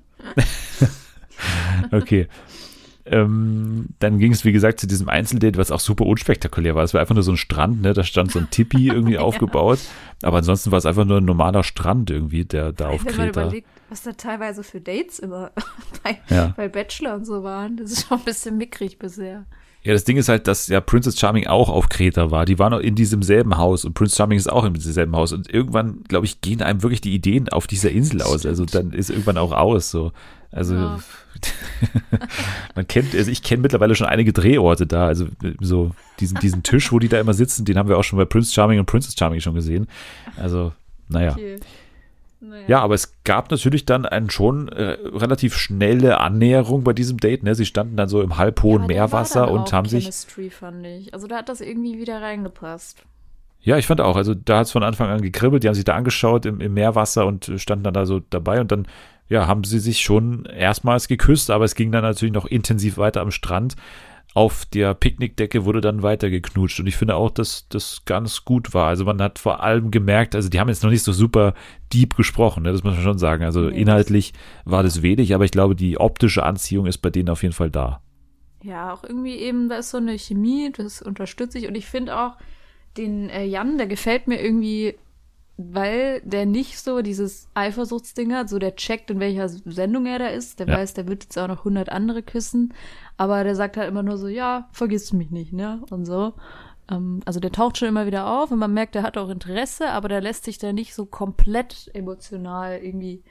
okay. Ähm, dann ging es, wie gesagt, zu diesem Einzeldate, was auch super unspektakulär war. Es war einfach nur so ein Strand, ne? Da stand so ein Tipi irgendwie ja. aufgebaut. Aber ansonsten war es einfach nur ein normaler Strand irgendwie, der da auf Kreta. Wenn man überlegt, was da teilweise für Dates immer bei, ja. bei Bachelor und so waren, das ist schon ein bisschen mickrig bisher. Ja, das Ding ist halt, dass ja Princess Charming auch auf Kreta war. Die waren in diesem selben Haus und Prince Charming ist auch in diesem selben Haus. Und irgendwann, glaube ich, gehen einem wirklich die Ideen auf dieser Insel aus. Also dann ist irgendwann auch aus. So. Also ja. man kennt, also ich kenne mittlerweile schon einige Drehorte da. Also so diesen, diesen Tisch, wo die da immer sitzen, den haben wir auch schon bei Prince Charming und Princess Charming schon gesehen. Also, naja. Okay. Naja. Ja, aber es gab natürlich dann eine schon äh, relativ schnelle Annäherung bei diesem Date. Ne? Sie standen dann so im halbhohen ja, Meerwasser und haben Chemistry, sich. fand ich. Also da hat das irgendwie wieder reingepasst. Ja, ich fand auch. Also da hat es von Anfang an gekribbelt. Die haben sich da angeschaut im, im Meerwasser und standen dann da so dabei und dann ja, haben sie sich schon erstmals geküsst, aber es ging dann natürlich noch intensiv weiter am Strand auf der Picknickdecke wurde dann weiter geknutscht. Und ich finde auch, dass das ganz gut war. Also man hat vor allem gemerkt, also die haben jetzt noch nicht so super deep gesprochen, ne? das muss man schon sagen. Also inhaltlich war das wenig, aber ich glaube, die optische Anziehung ist bei denen auf jeden Fall da. Ja, auch irgendwie eben, da ist so eine Chemie, das unterstütze ich. Und ich finde auch, den äh, Jan, der gefällt mir irgendwie weil der nicht so dieses Eifersuchtsding hat, so der checkt, in welcher Sendung er da ist, der ja. weiß, der wird jetzt auch noch 100 andere küssen, aber der sagt halt immer nur so, ja, vergisst mich nicht, ne, und so. Ähm, also der taucht schon immer wieder auf und man merkt, der hat auch Interesse, aber der lässt sich da nicht so komplett emotional irgendwie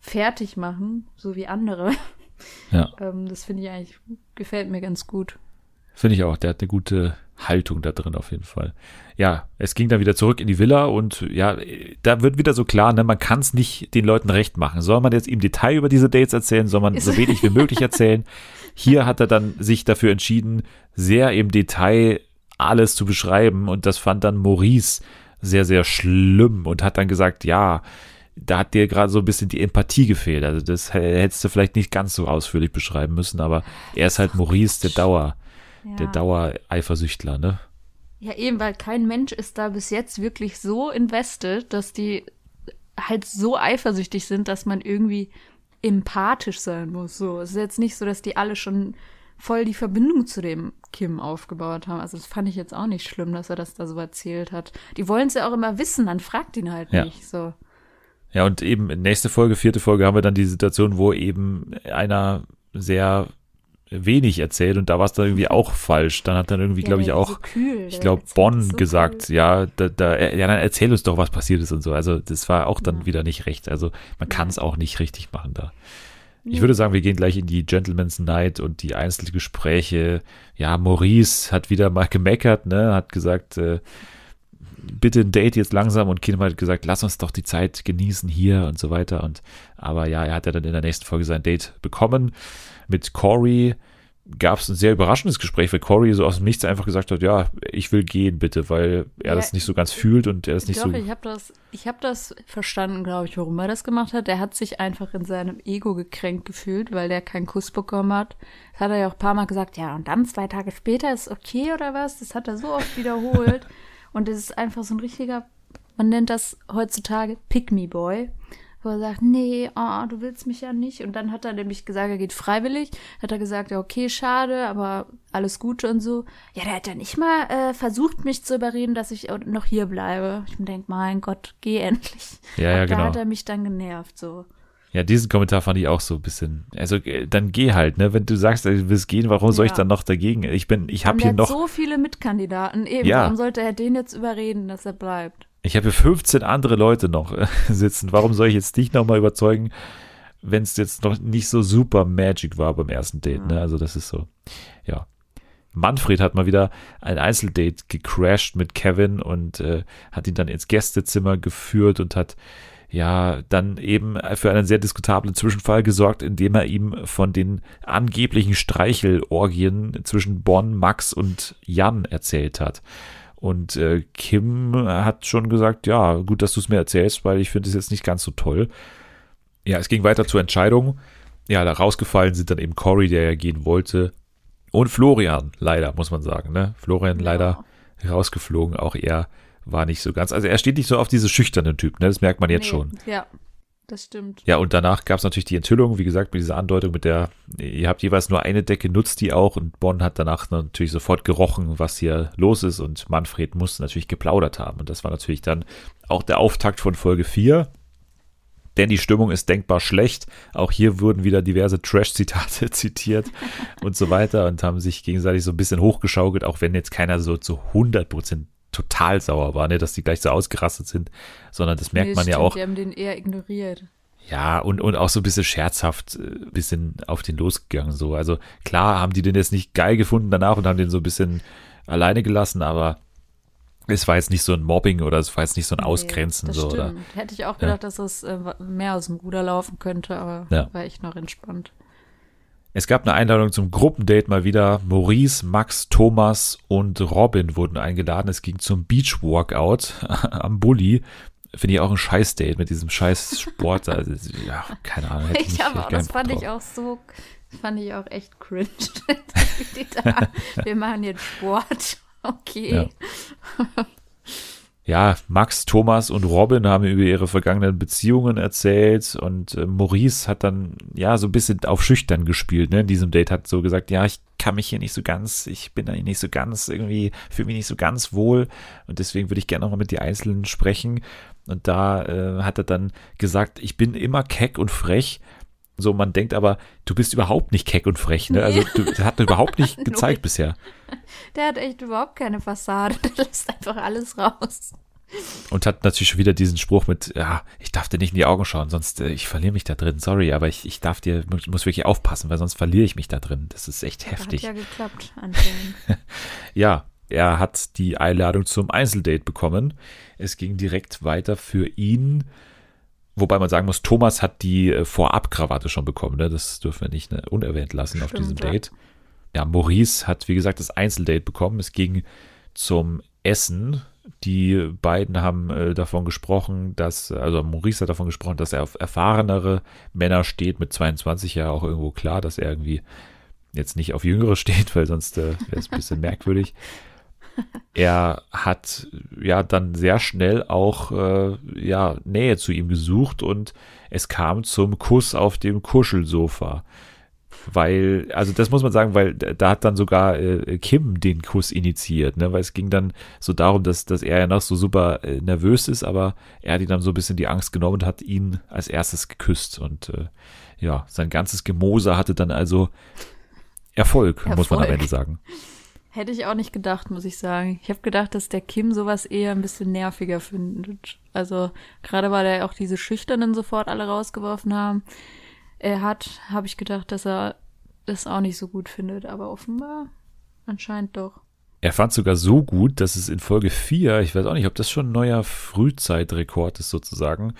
fertig machen, so wie andere. Ja. ähm, das finde ich eigentlich, gefällt mir ganz gut. Finde ich auch, der hat eine gute Haltung da drin auf jeden Fall. Ja, es ging dann wieder zurück in die Villa und ja, da wird wieder so klar, ne, man kann es nicht den Leuten recht machen. Soll man jetzt im Detail über diese Dates erzählen, soll man so wenig wie möglich erzählen. Hier hat er dann sich dafür entschieden, sehr im Detail alles zu beschreiben und das fand dann Maurice sehr, sehr schlimm und hat dann gesagt, ja, da hat dir gerade so ein bisschen die Empathie gefehlt. Also das hättest du vielleicht nicht ganz so ausführlich beschreiben müssen, aber er ist halt Maurice, der Dauer, ja. der Dauer-Eifersüchtler, ne? Ja, eben, weil kein Mensch ist da bis jetzt wirklich so invested, dass die halt so eifersüchtig sind, dass man irgendwie empathisch sein muss. So, es ist jetzt nicht so, dass die alle schon voll die Verbindung zu dem Kim aufgebaut haben. Also das fand ich jetzt auch nicht schlimm, dass er das da so erzählt hat. Die wollen es ja auch immer wissen, dann fragt ihn halt ja. nicht. So. Ja, und eben nächste Folge, vierte Folge haben wir dann die Situation, wo eben einer sehr wenig erzählt und da war es dann irgendwie auch falsch. Dann hat dann irgendwie, ja, glaube ich, auch, so kühl, ich glaube, Bonn so gesagt, cool. ja, da, da, ja, dann erzähl uns doch, was passiert ist und so. Also das war auch dann ja. wieder nicht recht. Also man kann es auch nicht richtig machen da. Ich würde sagen, wir gehen gleich in die Gentleman's Night und die Einzelgespräche. Ja, Maurice hat wieder mal gemeckert, ne, hat gesagt, äh, bitte ein Date jetzt langsam und Kim hat gesagt, lass uns doch die Zeit genießen hier und so weiter. Und aber ja, er hat ja dann in der nächsten Folge sein Date bekommen mit Corey gab es ein sehr überraschendes Gespräch, weil Corey so aus dem Nichts einfach gesagt hat, ja, ich will gehen bitte, weil er ja, das nicht so ganz fühlt und er ist nicht doch, so. Ich habe das, ich habe das verstanden, glaube ich, warum er das gemacht hat. Er hat sich einfach in seinem Ego gekränkt gefühlt, weil der keinen Kuss bekommen hat. Das hat er ja auch ein paar Mal gesagt, ja, und dann zwei Tage später ist okay oder was? Das hat er so oft wiederholt. und es ist einfach so ein richtiger, man nennt das heutzutage Pick-Me-Boy wo er sagt, nee, oh, du willst mich ja nicht. Und dann hat er nämlich gesagt, er geht freiwillig. Hat er gesagt, ja, okay, schade, aber alles Gute und so. Ja, der hat ja nicht mal äh, versucht, mich zu überreden, dass ich noch hier bleibe. Ich denke, mein Gott, geh endlich. Ja, ja, und genau. Da hat er mich dann genervt, so. Ja, diesen Kommentar fand ich auch so ein bisschen. Also äh, dann geh halt, ne? Wenn du sagst, du willst gehen, warum soll ich dann noch dagegen? Ich bin, ich habe hier noch so viele Mitkandidaten. Eben, ja. warum sollte er den jetzt überreden, dass er bleibt? Ich habe hier 15 andere Leute noch äh, sitzen. Warum soll ich jetzt dich nochmal überzeugen, wenn es jetzt noch nicht so super Magic war beim ersten Date? Ne? Also das ist so, ja. Manfred hat mal wieder ein Einzeldate gecrashed mit Kevin und äh, hat ihn dann ins Gästezimmer geführt und hat ja dann eben für einen sehr diskutablen Zwischenfall gesorgt, indem er ihm von den angeblichen Streichelorgien zwischen Bonn, Max und Jan erzählt hat. Und äh, Kim hat schon gesagt, ja, gut, dass du es mir erzählst, weil ich finde es jetzt nicht ganz so toll. Ja, es ging weiter zur Entscheidung. Ja, da rausgefallen sind dann eben Cory, der ja gehen wollte. Und Florian, leider, muss man sagen. Ne? Florian ja. leider rausgeflogen. Auch er war nicht so ganz. Also er steht nicht so auf diese schüchternen Typen, ne? Das merkt man jetzt nee, schon. Ja, das stimmt. Ja, und danach gab es natürlich die Enthüllung, wie gesagt, mit dieser Andeutung, mit der, ihr habt jeweils nur eine Decke, nutzt die auch und Bonn hat danach natürlich sofort gerochen, was hier los ist und Manfred musste natürlich geplaudert haben. Und das war natürlich dann auch der Auftakt von Folge 4. Denn die Stimmung ist denkbar schlecht. Auch hier wurden wieder diverse Trash-Zitate zitiert und so weiter und haben sich gegenseitig so ein bisschen hochgeschaukelt, auch wenn jetzt keiner so zu 100 Prozent total sauer war, ne, dass die gleich so ausgerastet sind, sondern das merkt nee, man stimmt, ja auch. Die haben den eher ignoriert. Ja, und, und auch so ein bisschen scherzhaft, ein äh, bisschen auf den losgegangen, so. Also klar haben die den jetzt nicht geil gefunden danach und haben den so ein bisschen alleine gelassen, aber es war jetzt nicht so ein Mobbing oder es war jetzt nicht so ein nee, Ausgrenzen. So, stimmt. Oder? Hätte ich auch gedacht, ja. dass es äh, mehr aus dem Ruder laufen könnte, aber ja. war echt noch entspannt. Es gab eine Einladung zum Gruppendate mal wieder. Maurice, Max, Thomas und Robin wurden eingeladen. Es ging zum Beach Walkout am Bulli. Finde ich auch ein Scheiß-Date mit diesem scheiß Sport. Also, ja, keine Ahnung. ich habe auch, das fand ich auch so, fand ich auch echt cringe. Wir machen jetzt Sport. Okay. Ja ja, Max, Thomas und Robin haben über ihre vergangenen Beziehungen erzählt und äh, Maurice hat dann ja so ein bisschen auf schüchtern gespielt, ne? In diesem Date hat so gesagt, ja, ich kann mich hier nicht so ganz, ich bin da nicht so ganz irgendwie, fühle mich nicht so ganz wohl und deswegen würde ich gerne nochmal mit die Einzelnen sprechen. Und da äh, hat er dann gesagt, ich bin immer keck und frech. So, man denkt aber, du bist überhaupt nicht keck und frech, ne? Also, du, das hat er überhaupt nicht gezeigt bisher. Der hat echt überhaupt keine Fassade. Der lässt einfach alles raus. Und hat natürlich schon wieder diesen Spruch mit, ja, ich darf dir nicht in die Augen schauen, sonst äh, ich verliere mich da drin. Sorry, aber ich, ich darf dir, muss wirklich aufpassen, weil sonst verliere ich mich da drin. Das ist echt heftig. Hat ja geklappt, anscheinend. ja, er hat die Einladung zum Einzeldate bekommen. Es ging direkt weiter für ihn. Wobei man sagen muss, Thomas hat die äh, Vorabkrawatte schon bekommen. Ne? Das dürfen wir nicht ne, unerwähnt lassen Stimmt, auf diesem Date. Ja. ja, Maurice hat, wie gesagt, das Einzeldate bekommen. Es ging zum Essen Die beiden haben äh, davon gesprochen, dass, also Maurice hat davon gesprochen, dass er auf erfahrenere Männer steht, mit 22 ja auch irgendwo klar, dass er irgendwie jetzt nicht auf Jüngere steht, weil sonst äh, wäre es ein bisschen merkwürdig. Er hat ja dann sehr schnell auch äh, ja, Nähe zu ihm gesucht und es kam zum Kuss auf dem Kuschelsofa. Weil, also das muss man sagen, weil da hat dann sogar äh, Kim den Kuss initiiert, ne? Weil es ging dann so darum, dass, dass er ja noch so super äh, nervös ist, aber er hat ihm dann so ein bisschen die Angst genommen und hat ihn als erstes geküsst. Und äh, ja, sein ganzes Gemose hatte dann also Erfolg, Erfolg, muss man am Ende sagen. Hätte ich auch nicht gedacht, muss ich sagen. Ich habe gedacht, dass der Kim sowas eher ein bisschen nerviger findet. Also gerade weil er auch diese Schüchternen sofort alle rausgeworfen haben er hat, habe ich gedacht, dass er das auch nicht so gut findet, aber offenbar anscheinend doch. Er fand sogar so gut, dass es in Folge 4, ich weiß auch nicht, ob das schon ein neuer Frühzeitrekord ist sozusagen,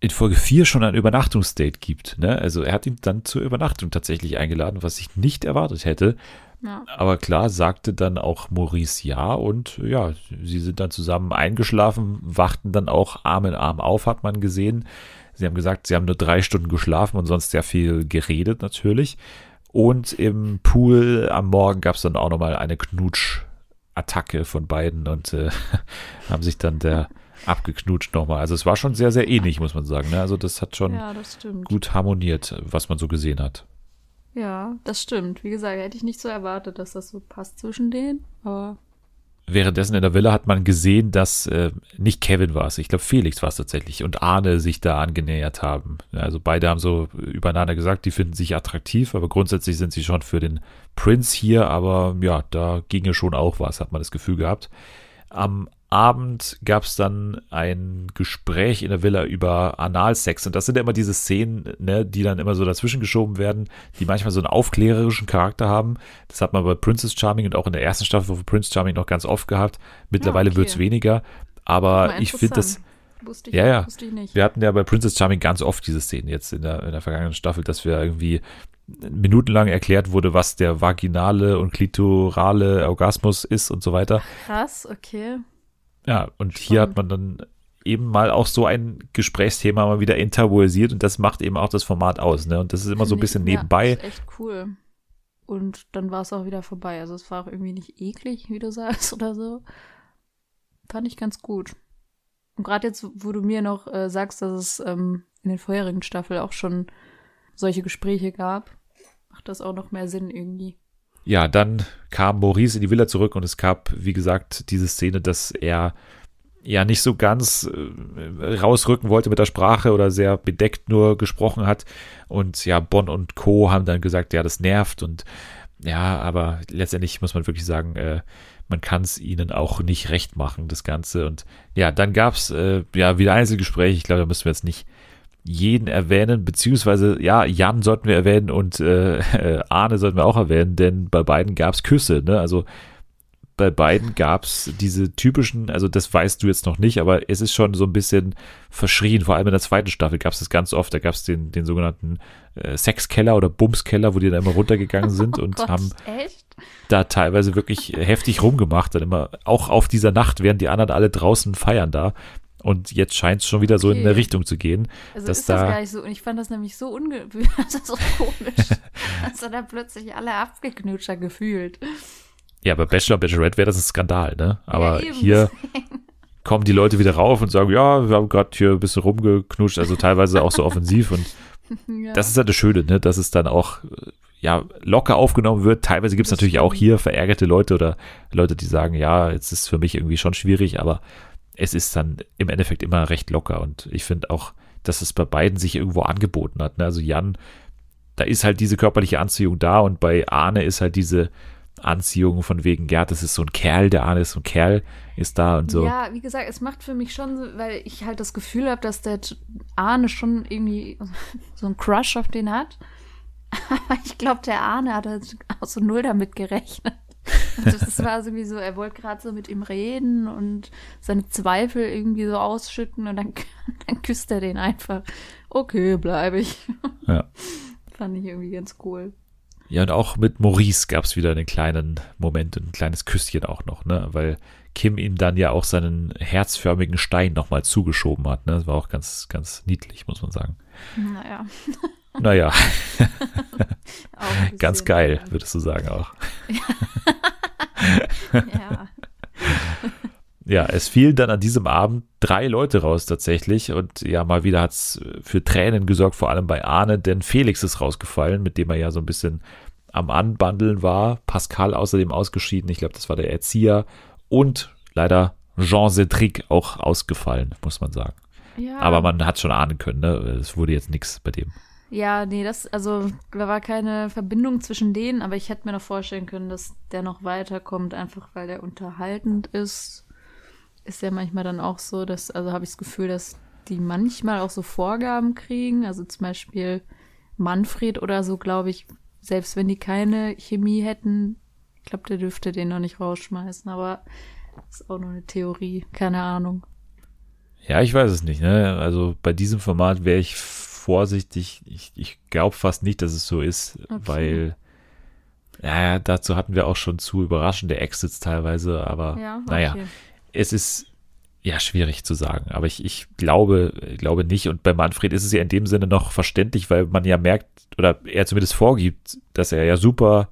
in Folge 4 schon ein Übernachtungsdate gibt. Ne? Also er hat ihn dann zur Übernachtung tatsächlich eingeladen, was ich nicht erwartet hätte. Ja. Aber klar sagte dann auch Maurice ja und ja, sie sind dann zusammen eingeschlafen, wachten dann auch Arm in Arm auf, hat man gesehen. Sie haben gesagt, sie haben nur drei Stunden geschlafen und sonst sehr viel geredet natürlich. Und im Pool am Morgen gab es dann auch nochmal eine Knutsch-Attacke von beiden und äh, haben sich dann der abgeknutscht nochmal. Also es war schon sehr, sehr ähnlich, muss man sagen. Ne? Also das hat schon ja, das gut harmoniert, was man so gesehen hat. Ja, das stimmt. Wie gesagt, hätte ich nicht so erwartet, dass das so passt zwischen denen, aber Währenddessen in der Villa hat man gesehen, dass äh, nicht Kevin war es, ich glaube Felix war es tatsächlich und Arne sich da angenähert haben. Also beide haben so übereinander gesagt, die finden sich attraktiv, aber grundsätzlich sind sie schon für den Prince hier, aber ja, da ginge schon auch was, hat man das Gefühl gehabt. Am Abend gab es dann ein Gespräch in der Villa über Analsex. Und das sind ja immer diese Szenen, ne, die dann immer so dazwischen geschoben werden, die manchmal so einen aufklärerischen Charakter haben. Das hat man bei Princess Charming und auch in der ersten Staffel von Prince Charming noch ganz oft gehabt. Mittlerweile ja, okay. wird es weniger. Aber ich finde das. Wusste ich, ja, ja. Wusste ich nicht. Wir hatten ja bei Princess Charming ganz oft diese Szenen jetzt in der, in der vergangenen Staffel, dass wir irgendwie minutenlang erklärt wurde, was der vaginale und klitorale Orgasmus ist und so weiter. Krass, okay. Ja, und Spannend. hier hat man dann eben mal auch so ein Gesprächsthema mal wieder enttabuisiert und das macht eben auch das Format aus, ne? Und das ist immer so ein bisschen nebenbei. Ja, ist echt cool. Und dann war es auch wieder vorbei. Also es war auch irgendwie nicht eklig, wie du sagst, oder so. Fand ich ganz gut. Und gerade jetzt, wo du mir noch äh, sagst, dass es ähm, in den vorherigen Staffeln auch schon solche Gespräche gab, macht das auch noch mehr Sinn irgendwie ja, dann kam Maurice in die Villa zurück und es gab, wie gesagt, diese Szene, dass er ja nicht so ganz äh, rausrücken wollte mit der Sprache oder sehr bedeckt nur gesprochen hat. Und ja, Bonn und Co. haben dann gesagt, ja, das nervt und ja, aber letztendlich muss man wirklich sagen, äh, man kann es ihnen auch nicht recht machen, das Ganze. Und ja, dann gab es äh, ja wieder Einzelgespräche. Ich glaube, da müssen wir jetzt nicht jeden erwähnen, beziehungsweise ja, Jan sollten wir erwähnen und äh, Arne sollten wir auch erwähnen, denn bei beiden gab es Küsse, ne? Also bei beiden gab es diese typischen, also das weißt du jetzt noch nicht, aber es ist schon so ein bisschen verschrien. Vor allem in der zweiten Staffel gab es das ganz oft. Da gab es den, den sogenannten äh, Sexkeller oder Bumskeller, wo die dann immer runtergegangen sind oh und Gott, haben echt? da teilweise wirklich heftig rumgemacht. Dann immer auch auf dieser Nacht, während die anderen alle draußen feiern da. Und jetzt scheint es schon wieder so okay. in eine Richtung zu gehen. Also dass ist das da gar nicht so. Und ich fand das nämlich so ungewöhnlich, so komisch, dass er da plötzlich alle abgeknutscher gefühlt. Ja, bei Bachelor, Bachelorette wäre das ein Skandal, ne? Aber ja, hier kommen die Leute wieder rauf und sagen, ja, wir haben gerade hier ein bisschen rumgeknutscht, also teilweise auch so offensiv und ja. das ist halt das Schöne, ne? Dass es dann auch ja, locker aufgenommen wird. Teilweise gibt es natürlich stimmt. auch hier verärgerte Leute oder Leute, die sagen, ja, jetzt ist es für mich irgendwie schon schwierig, aber es ist dann im Endeffekt immer recht locker und ich finde auch, dass es bei beiden sich irgendwo angeboten hat. Ne? Also Jan, da ist halt diese körperliche Anziehung da und bei Arne ist halt diese Anziehung von wegen, ja, das ist so ein Kerl, der Arne ist so ein Kerl, ist da und so. Ja, wie gesagt, es macht für mich schon, weil ich halt das Gefühl habe, dass der Arne schon irgendwie so einen Crush auf den hat. Aber ich glaube, der Arne hat halt auch so null damit gerechnet. Das war sowieso, er wollte gerade so mit ihm reden und seine Zweifel irgendwie so ausschütten und dann, dann küsst er den einfach. Okay, bleibe ich. Ja. Fand ich irgendwie ganz cool. Ja, und auch mit Maurice gab es wieder einen kleinen Moment, ein kleines Küsschen auch noch, ne? Weil Kim ihm dann ja auch seinen herzförmigen Stein nochmal zugeschoben hat. Ne? Das war auch ganz, ganz niedlich, muss man sagen. Naja. Naja. ganz geil, würdest du sagen auch. ja. Ja, es fielen dann an diesem Abend drei Leute raus tatsächlich und ja, mal wieder hat es für Tränen gesorgt, vor allem bei Arne, denn Felix ist rausgefallen, mit dem er ja so ein bisschen am Anbandeln war. Pascal außerdem ausgeschieden, ich glaube, das war der Erzieher und leider Jean Cedric auch ausgefallen, muss man sagen. Ja. Aber man hat schon ahnen können, ne? Es wurde jetzt nichts bei dem. Ja, nee, das, also da war keine Verbindung zwischen denen, aber ich hätte mir noch vorstellen können, dass der noch weiterkommt, einfach weil der unterhaltend ist ist ja manchmal dann auch so, dass, also habe ich das Gefühl, dass die manchmal auch so Vorgaben kriegen. Also zum Beispiel Manfred oder so, glaube ich, selbst wenn die keine Chemie hätten, ich glaube, der dürfte den noch nicht rausschmeißen, aber das ist auch nur eine Theorie, keine Ahnung. Ja, ich weiß es nicht, ne? Also bei diesem Format wäre ich vorsichtig. Ich, ich glaube fast nicht, dass es so ist, okay. weil ja, dazu hatten wir auch schon zu überraschende Exits teilweise, aber ja, okay. naja, es ist ja schwierig zu sagen, aber ich, ich glaube, glaube nicht. Und bei Manfred ist es ja in dem Sinne noch verständlich, weil man ja merkt, oder er zumindest vorgibt, dass er ja super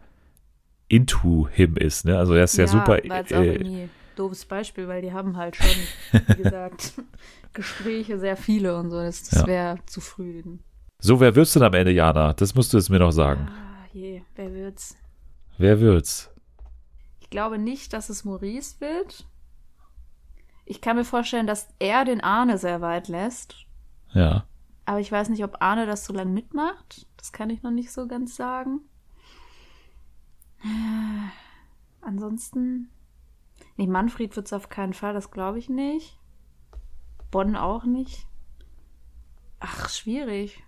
into him ist. Ne? Also er ist ja, ja super. Äh, doofes Beispiel, weil die haben halt schon, wie gesagt, Gespräche sehr viele und so. Das, das ja. wäre zu früh. So, wer wird's denn am Ende, Jana? Das musst du jetzt mir noch sagen. Ah, je, wer wird's? Wer wird's? Ich glaube nicht, dass es Maurice wird. Ich kann mir vorstellen, dass er den Arne sehr weit lässt. Ja. Aber ich weiß nicht, ob Arne das so lange mitmacht. Das kann ich noch nicht so ganz sagen. Ansonsten. Nee, Manfred wird es auf keinen Fall, das glaube ich nicht. Bonn auch nicht. Ach, schwierig.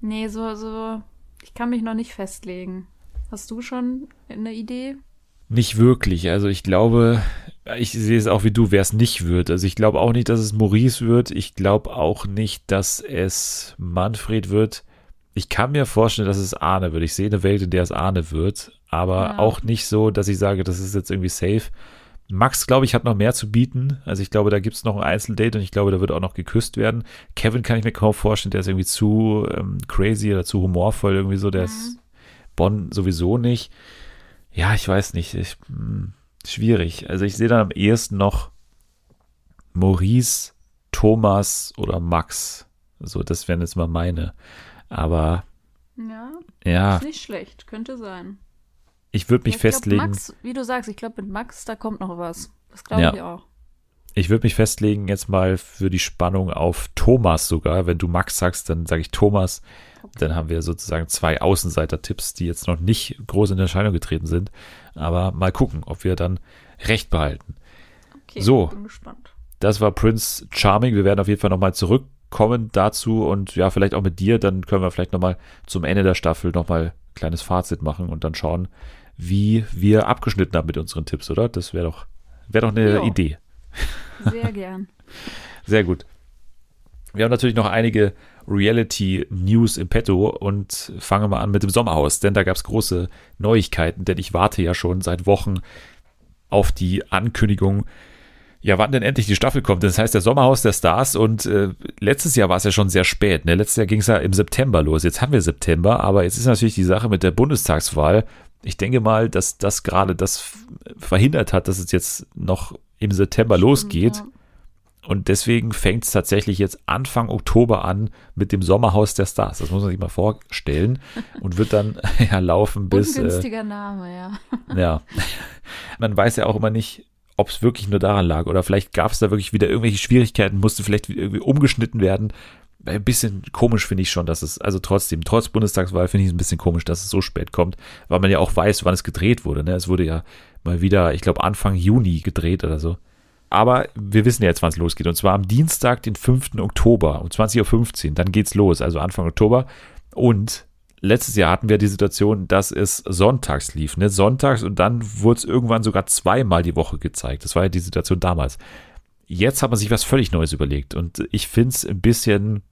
Nee, so, so. Ich kann mich noch nicht festlegen. Hast du schon eine Idee? Nicht wirklich. Also ich glaube, ich sehe es auch wie du, wer es nicht wird. Also ich glaube auch nicht, dass es Maurice wird. Ich glaube auch nicht, dass es Manfred wird. Ich kann mir vorstellen, dass es Arne wird. Ich sehe eine Welt, in der es Arne wird, aber ja. auch nicht so, dass ich sage, das ist jetzt irgendwie safe. Max, glaube ich, hat noch mehr zu bieten. Also ich glaube, da gibt es noch ein Einzeldate und ich glaube, da wird auch noch geküsst werden. Kevin kann ich mir kaum vorstellen, der ist irgendwie zu ähm, crazy oder zu humorvoll irgendwie so. Der mhm. ist Bonn sowieso nicht ja, ich weiß nicht, ich, mh, hm, schwierig. Also ich sehe dann am ehesten noch Maurice, Thomas oder Max. So, das wären jetzt mal meine. Aber ja, ja ist nicht schlecht, könnte sein. Ich würde mich ja, ich festlegen. Glaub, Max, wie du sagst, ich glaube mit Max, da kommt noch was. Das glaube ja. ich auch. Ich würde mich festlegen jetzt mal für die Spannung auf Thomas sogar. Wenn du Max sagst, dann sage ich Thomas. Dann haben wir sozusagen zwei Außenseiter-Tipps, die jetzt noch nicht groß in Erscheinung getreten sind. Aber mal gucken, ob wir dann recht behalten. Okay, so, bin gespannt. Das war Prince Charming. Wir werden auf jeden Fall nochmal zurückkommen dazu und ja, vielleicht auch mit dir. Dann können wir vielleicht nochmal zum Ende der Staffel nochmal ein kleines Fazit machen und dann schauen, wie wir abgeschnitten haben mit unseren Tipps, oder? Das wäre doch, wär doch eine jo. Idee. Sehr gern. Sehr gut. Wir haben natürlich noch einige Reality-News im Petto und fangen mal an mit dem Sommerhaus, denn da gab es große Neuigkeiten, denn ich warte ja schon seit Wochen auf die Ankündigung, ja, wann denn endlich die Staffel kommt. Das heißt, der Sommerhaus der Stars und äh, letztes Jahr war es ja schon sehr spät. Ne? Letztes Jahr ging es ja im September los. Jetzt haben wir September, aber jetzt ist natürlich die Sache mit der Bundestagswahl. Ich denke mal, dass das gerade das verhindert hat, dass es jetzt noch im September losgeht. Ja. Und deswegen fängt es tatsächlich jetzt Anfang Oktober an mit dem Sommerhaus der Stars. Das muss man sich mal vorstellen. Und wird dann ja laufen bis. Ungünstiger äh, Name, ja. Ja. Man weiß ja auch immer nicht, ob es wirklich nur daran lag. Oder vielleicht gab es da wirklich wieder irgendwelche Schwierigkeiten, musste vielleicht irgendwie umgeschnitten werden. Ein bisschen komisch finde ich schon, dass es, also trotzdem, trotz Bundestagswahl finde ich es ein bisschen komisch, dass es so spät kommt, weil man ja auch weiß, wann es gedreht wurde. Ne? Es wurde ja mal wieder, ich glaube, Anfang Juni gedreht oder so. Aber wir wissen ja jetzt, wann es losgeht. Und zwar am Dienstag, den 5. Oktober um 20.15 Uhr. Dann geht's los, also Anfang Oktober. Und letztes Jahr hatten wir die Situation, dass es sonntags lief. Ne? Sonntags und dann wurde es irgendwann sogar zweimal die Woche gezeigt. Das war ja die Situation damals. Jetzt hat man sich was völlig Neues überlegt. Und ich finde es ein bisschen,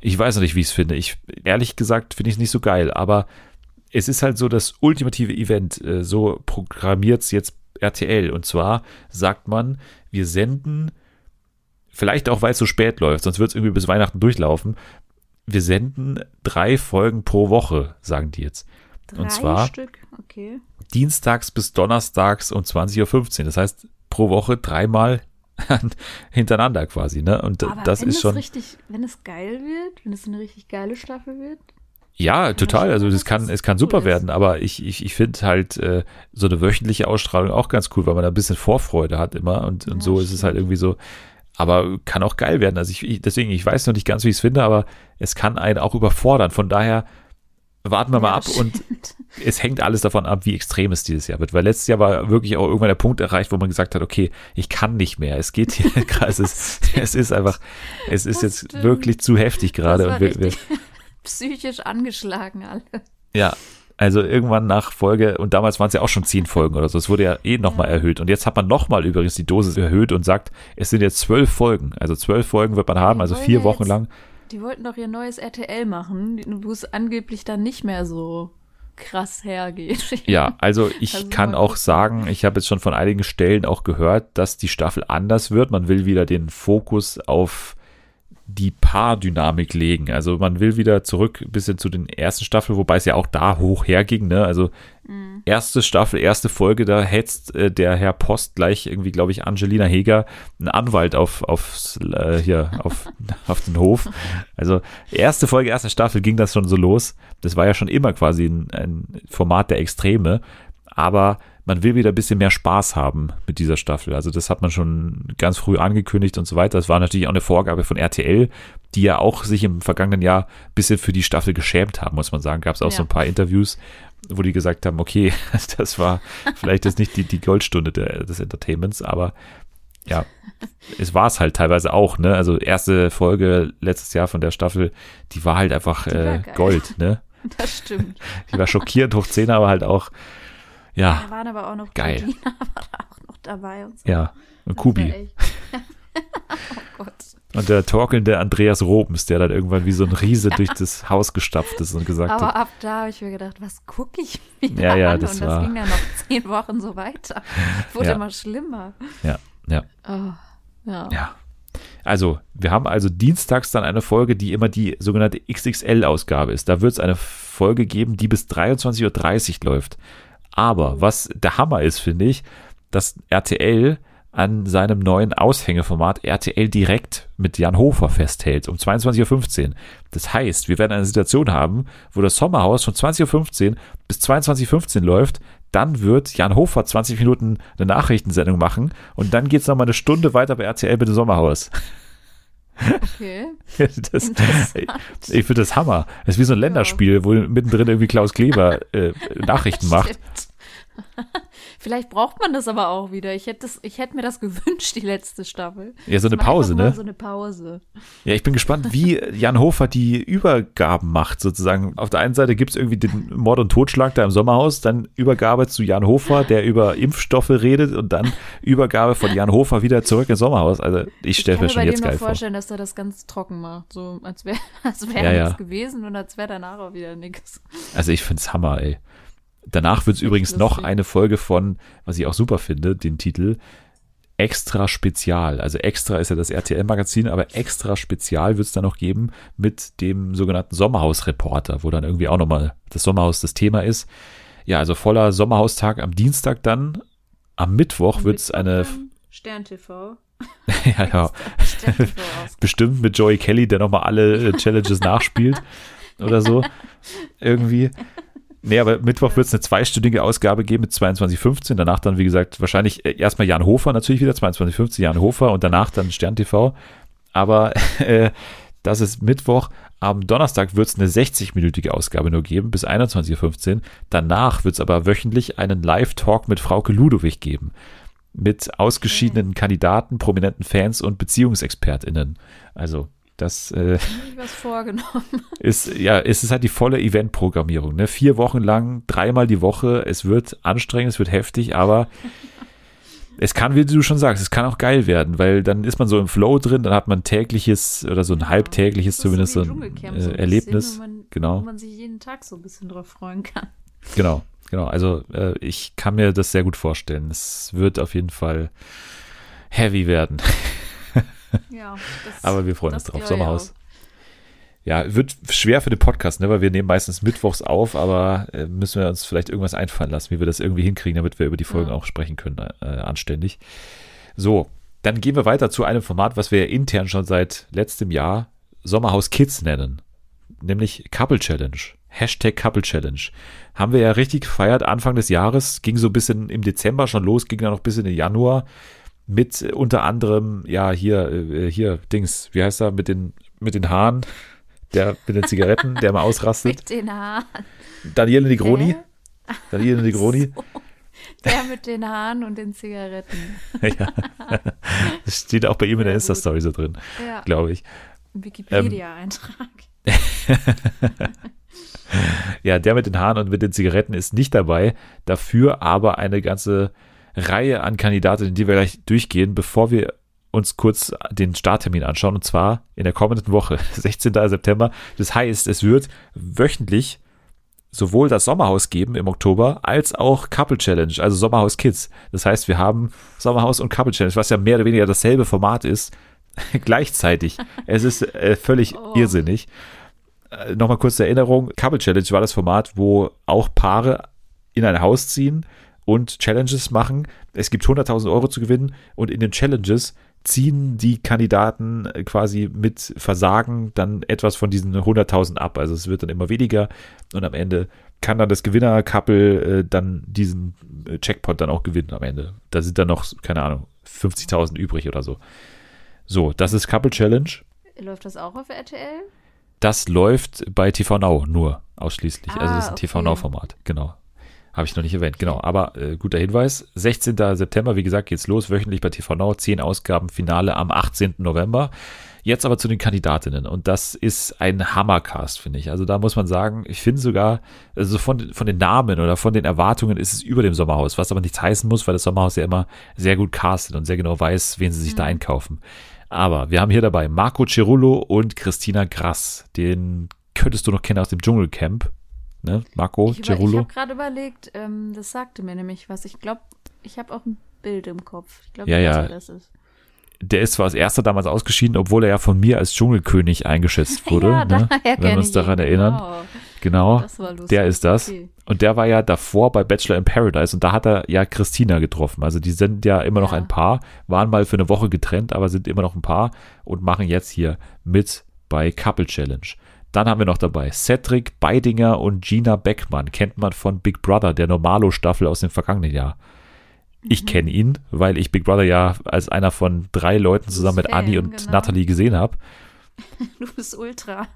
ich weiß noch nicht, wie ich es finde. Ich, ehrlich gesagt, finde ich es nicht so geil. Aber es ist halt so das ultimative Event. Äh, so programmiert es jetzt RTL. Und zwar sagt man, wir senden, vielleicht auch weil es so spät läuft, sonst wird es irgendwie bis Weihnachten durchlaufen. Wir senden drei Folgen pro Woche, sagen die jetzt. Drei Und zwar okay. dienstags bis donnerstags um 20.15 Uhr. Das heißt, pro Woche dreimal hintereinander quasi, ne? Und Aber das wenn ist es schon. richtig, wenn es geil wird, wenn es eine richtig geile Staffel wird, Ja, total. Also das kann, es kann super werden, aber ich, ich, ich finde halt äh, so eine wöchentliche Ausstrahlung auch ganz cool, weil man da ein bisschen Vorfreude hat immer und, und so ist es halt irgendwie so. Aber kann auch geil werden. Also ich, ich deswegen, ich weiß noch nicht ganz, wie ich es finde, aber es kann einen auch überfordern. Von daher warten wir mal Ja, ab und stimmt. es hängt alles davon ab, wie extrem es dieses Jahr wird. Weil letztes Jahr war wirklich auch irgendwann der Punkt erreicht, wo man gesagt hat, okay, ich kann nicht mehr. Es geht hier gerade, es ist, es ist einfach, es ist Das jetzt stimmt. wirklich zu heftig gerade. Und wir, wir, psychisch angeschlagen alle. ja, also irgendwann nach Folge, und damals waren es ja auch schon zehn Folgen oder so, es wurde ja eh nochmal erhöht. Und jetzt hat man nochmal übrigens die Dosis erhöht und sagt, es sind jetzt zwölf Folgen. Also zwölf Folgen wird man haben, also vier Wochen jetzt- lang. Die wollten doch ihr neues RTL machen, wo es angeblich dann nicht mehr so krass hergeht. Ja, also ich Also kann auch sagen, ich habe jetzt schon von einigen Stellen auch gehört, dass die Staffel anders wird. Man will wieder den Fokus auf die Paardynamik legen. Also man will wieder zurück ein bisschen zu den ersten Staffeln, wobei es ja auch da hoch herging. Ne? Also Mhm. erste Staffel, erste Folge, da hetzt äh, der Herr Post gleich irgendwie, glaube ich, Angelina Heger, einen Anwalt auf, aufs, äh, hier, auf, auf den Hof. Also erste Folge, erste Staffel ging das schon so los. Das war ja schon immer quasi ein, ein Format der Extreme. Aber man will wieder ein bisschen mehr Spaß haben mit dieser Staffel. Also das hat man schon ganz früh angekündigt und so weiter. Das war natürlich auch eine Vorgabe von RTL, die ja auch sich im vergangenen Jahr ein bisschen für die Staffel geschämt haben, muss man sagen. Gab es auch so Ja. ein paar Interviews, wo die gesagt haben, okay, das war vielleicht jetzt nicht die, die Goldstunde der, des Entertainments, aber ja, es war es halt teilweise auch, ne? Also erste Folge letztes Jahr von der Staffel, die war halt einfach war äh. Gold, ne? Das stimmt. Die war schockierend hoch 10, aber halt auch, ja, Da waren aber auch noch Geil. Georgina war da auch noch dabei und so. ja, und Das Kubi. oh Gott. Und der torkelnde Andreas Robens, der dann irgendwann wie so ein Riese durch das Haus gestapft ist und gesagt Aber hat, ab da habe ich mir gedacht, was gucke ich mir Ja, ja, an? das und das war- ging dann noch zehn Wochen so weiter. Wurde Ja. immer schlimmer. ja, ja, Oh, ja. ja. Also, wir haben also dienstags dann eine Folge, die immer die sogenannte XXL-Ausgabe ist. Da wird es eine Folge geben, die bis 23.30 Uhr läuft. Aber was der Hammer ist, finde ich, dass RTL an seinem neuen Aushängeformat RTL direkt mit Jan Hofer festhält, um 22.15 Uhr. Das heißt, wir werden eine Situation haben, wo das Sommerhaus von 20.15 Uhr bis 22.15 Uhr läuft, dann wird Jan Hofer 20 Minuten eine Nachrichtensendung machen und dann geht es nochmal eine Stunde weiter bei RTL mit dem Sommerhaus. Okay. Das, ich finde das Hammer. Das ist wie so ein Länderspiel, wo mittendrin irgendwie Klaus Kleber äh, Nachrichten macht. Vielleicht braucht man das aber auch wieder. Ich hätte, das, ich hätte mir das gewünscht, die letzte Staffel. Ja, so eine Pause, ne? So eine Pause. Ja, ich bin gespannt, wie Jan Hofer die Übergaben macht, sozusagen. Auf der einen Seite gibt es irgendwie den Mord und Totschlag da im Sommerhaus, dann Übergabe zu Jan Hofer, der über Impfstoffe redet und dann Übergabe von Jan Hofer wieder zurück ins Sommerhaus. Also ich stelle mir kann schon mir bei jetzt dem noch geil vor. vorstellen, dass er das ganz trocken macht. So, als wäre als wär Ja, ja. nichts gewesen und als wäre danach auch wieder nichts. Also ich finde es Hammer, ey. Danach wird es übrigens noch eine Folge von, was ich auch super finde, den Titel Extra Spezial. Also Extra ist ja das RTL-Magazin, aber Extra Spezial wird es dann noch geben mit dem sogenannten Sommerhaus-Reporter, wo dann irgendwie auch nochmal das Sommerhaus das Thema ist. Ja, also voller Sommerhaustag am Dienstag dann. Am Mittwoch wird es eine, Stern TV. ja, ja, bestimmt mit Joey Kelly, der nochmal alle äh, Challenges nachspielt oder so. Irgendwie. Nee, aber Mittwoch wird es eine zweistündige Ausgabe geben mit 22.15. Danach dann, wie gesagt, wahrscheinlich äh, erstmal Jan Hofer natürlich wieder, 22.15 Jan Hofer und danach dann Stern TV. Aber äh, das ist Mittwoch. Am Donnerstag wird es eine 60-minütige Ausgabe nur geben, bis 21.15 Uhr. Danach wird es aber wöchentlich einen Live-Talk mit Frauke Ludowig geben. Mit ausgeschiedenen Kandidaten, prominenten Fans und BeziehungsexpertInnen. Also, das äh, ist, ja, es ist halt die volle Eventprogrammierung. Ne? Vier Wochen lang, dreimal die Woche. Es wird anstrengend, es wird heftig, aber es kann, wie du schon sagst, es kann auch geil werden, weil dann ist man so im Flow drin, dann hat man tägliches oder so ein halbtägliches zumindest so wie ein äh, so Erlebnis. Wo man, genau. Wo man sich jeden Tag so ein bisschen drauf freuen kann. Genau, genau. Also äh, ich kann mir das sehr gut vorstellen. Es wird auf jeden Fall heavy werden. Ja, Aber wir freuen uns drauf. Sommerhaus. auch. Ja, wird schwer für den Podcast, ne? weil wir nehmen meistens mittwochs auf, aber äh, müssen wir uns vielleicht irgendwas einfallen lassen, wie wir das irgendwie hinkriegen, damit wir über die Folgen Ja. auch sprechen können, äh, anständig. So, dann gehen wir weiter zu einem Format, was wir ja intern schon seit letztem Jahr Sommerhaus Kids nennen, nämlich Couple Challenge. Hashtag Couple Challenge. Haben wir ja richtig gefeiert Anfang des Jahres, ging so ein bisschen im Dezember schon los, ging dann noch bis in den Januar mit äh, unter anderem, ja, hier, äh, hier, Dings, wie heißt er, mit den, mit den Haaren, der mit den Zigaretten, der mal ausrastet. Mit den Haaren. Daniele Negroni. Hä? Daniele Negroni. So. Der mit den Haaren und den Zigaretten. ja. Das steht auch bei ihm in der Insta-Story so drin, Ja, glaube ich. Wikipedia-Eintrag. Ja, der mit den Haaren und mit den Zigaretten ist nicht dabei. Dafür aber eine ganze Reihe an Kandidatinnen, die wir gleich durchgehen, bevor wir uns kurz den Starttermin anschauen. Und zwar in der kommenden Woche, 16. September. Das heißt, es wird wöchentlich sowohl das Sommerhaus geben im Oktober als auch Couple Challenge, also Sommerhaus Kids. Das heißt, wir haben Sommerhaus und Couple Challenge, was ja mehr oder weniger dasselbe Format ist, gleichzeitig. Es ist äh, völlig Oh. irrsinnig. Äh, Nochmal kurz zur Erinnerung, Couple Challenge war das Format, wo auch Paare in ein Haus ziehen und Challenges machen. Es gibt 100.000 Euro zu gewinnen und in den Challenges ziehen die Kandidaten äh, quasi mit Versagen dann etwas von diesen 100.000 ab. Also es wird dann immer weniger und am Ende kann dann das Gewinner-Couple äh, dann diesen äh, Checkpot dann auch gewinnen am Ende. Da sind dann noch, keine Ahnung, 50.000 übrig oder so. So, das ist Couple Challenge. Läuft das auch auf RTL? Das läuft bei TV Now nur ausschließlich. also das ist ein Ah, TV okay. Now Format, genau. Habe ich noch nicht erwähnt, genau. Aber äh, guter Hinweis. 16. September, wie gesagt, geht's los, wöchentlich bei TV Now. Zehn Ausgaben, Finale am 18. November. Jetzt aber zu den Kandidatinnen. Und das ist ein Hammercast, finde ich. Also da muss man sagen, ich finde sogar, also von, von den Namen oder von den Erwartungen ist es über dem Sommerhaus, was aber nichts heißen muss, weil das Sommerhaus ja immer sehr gut castet und sehr genau weiß, wen sie sich da einkaufen. Aber wir haben hier dabei Marco Cerullo und Christina Grass. Den könntest du noch kennen aus dem Dschungelcamp. Ne? Marco Ich, über- ich Cerullo. habe gerade überlegt, ähm, das sagte mir nämlich was. Ich glaube, ich habe auch ein Bild im Kopf. Ich glaube, Ja, ich weiß, ja. das ist. Der ist zwar als erster damals ausgeschieden, obwohl er ja von mir als Dschungelkönig eingeschätzt wurde. ja, ne? daher Wenn wir uns ich daran ihn, erinnern. Genau. Genau. Das war lustig. Der ist das. Okay. Und der war ja davor bei Bachelor in Paradise und da hat er ja Christina getroffen. Also die sind ja immer noch Ja. ein Paar, waren mal für eine Woche getrennt, aber sind immer noch ein Paar und machen jetzt hier mit bei Couple Challenge. Dann haben wir noch dabei Cedric Beidinger und Gina Beckmann. Kennt man von Big Brother, der Normalo-Staffel aus dem vergangenen Jahr. Ich kenne ihn, weil ich Big Brother ja als einer von drei Leuten zusammen mit Fan, Anni und genau. Natalie gesehen habe. Du bist Ultra.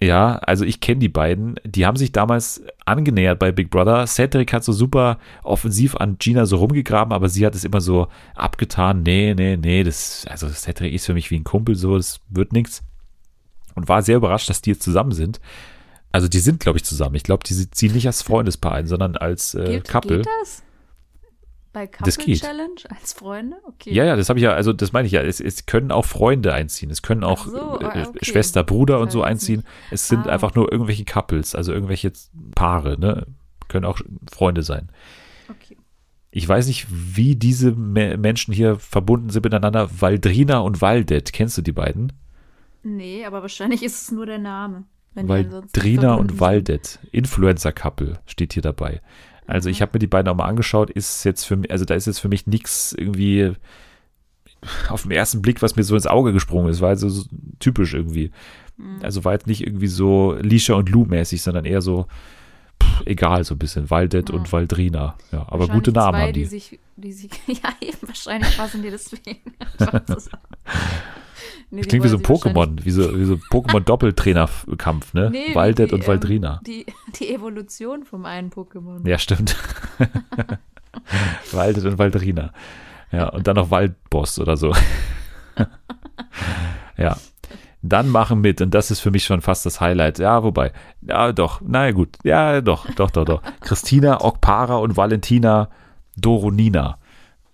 Ja, also ich kenne die beiden. Die haben sich damals angenähert bei Big Brother. Cedric hat so super offensiv an Gina so rumgegraben, aber sie hat es immer so abgetan. Nee, nee, nee, das, also Cedric ist für mich wie ein Kumpel, so, das wird nichts. Und war sehr überrascht, dass die jetzt zusammen sind. Also die sind, glaube ich, zusammen. Ich glaube, die ziehen nicht als Freundespaar ein, sondern als äh, Geht, Couple. geht das? Bei Couple Das geht. Challenge als Freunde? Okay. Ja, ja, das habe ich ja, also das meine ich ja. Es, es können auch Freunde einziehen. Es können auch so, äh, ah, okay. Schwester, Bruder und Das so einziehen. Es sind Ah. einfach nur irgendwelche Couples, also irgendwelche Paare, ne? Können auch Freunde sein. Okay. Ich weiß nicht, wie diese Me Menschen hier verbunden sind miteinander. Valdrina und Valdet, kennst du die beiden? Nee, aber wahrscheinlich ist es nur der Name. Verbunden und sind. Valdet, Influencer-Couple steht hier dabei. Also ich habe mir die beiden auch mal angeschaut, ist jetzt für mich, also da ist jetzt für mich nichts irgendwie auf den ersten Blick, was mir so ins Auge gesprungen ist, war also so typisch irgendwie. Mhm. Also war jetzt nicht irgendwie so Lisha und Lou mäßig, sondern eher so pff, egal so ein bisschen, Valdet Ja. und Valdrina. Ja, aber gute Namen zwei, haben die. die sich, die sich, ja, eben, wahrscheinlich passen die deswegen. Nee, Klingt wie so ein Pokémon, wie so, wie so Pokémon-Doppeltrainerkampf, ne? Nee, die, und Valdrina. Ähm, die, die Evolution vom einen Pokémon. Ja, stimmt. Waldet und Waldrina. Ja, und dann noch Waldboss oder so. ja. Dann machen mit, und das ist für mich schon fast das Highlight. Ja, wobei, ja, doch, naja, gut. Ja, doch, doch, doch, doch. Christina, Okpara und Valentina Doronina.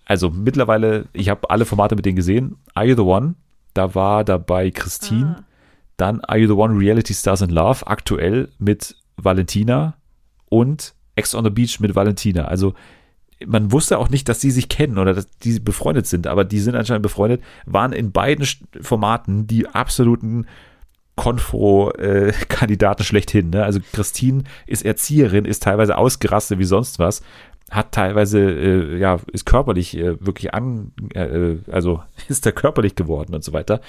Also mittlerweile, ich habe alle Formate mit denen gesehen. Are You the One? Da war dabei Christine. Ah. Dann Are You the One Reality Stars in Love, aktuell mit Valentina und Ex on the Beach mit Valentina. Also man wusste auch nicht, dass sie sich kennen oder dass die befreundet sind, aber die sind anscheinend befreundet, waren in beiden Formaten die absoluten Konfro-Kandidaten schlechthin. Ne? Also Christine ist Erzieherin, ist teilweise ausgerastet wie sonst was, hat teilweise, äh, ja, ist körperlich äh, wirklich an, äh, also ist da körperlich geworden und so weiter.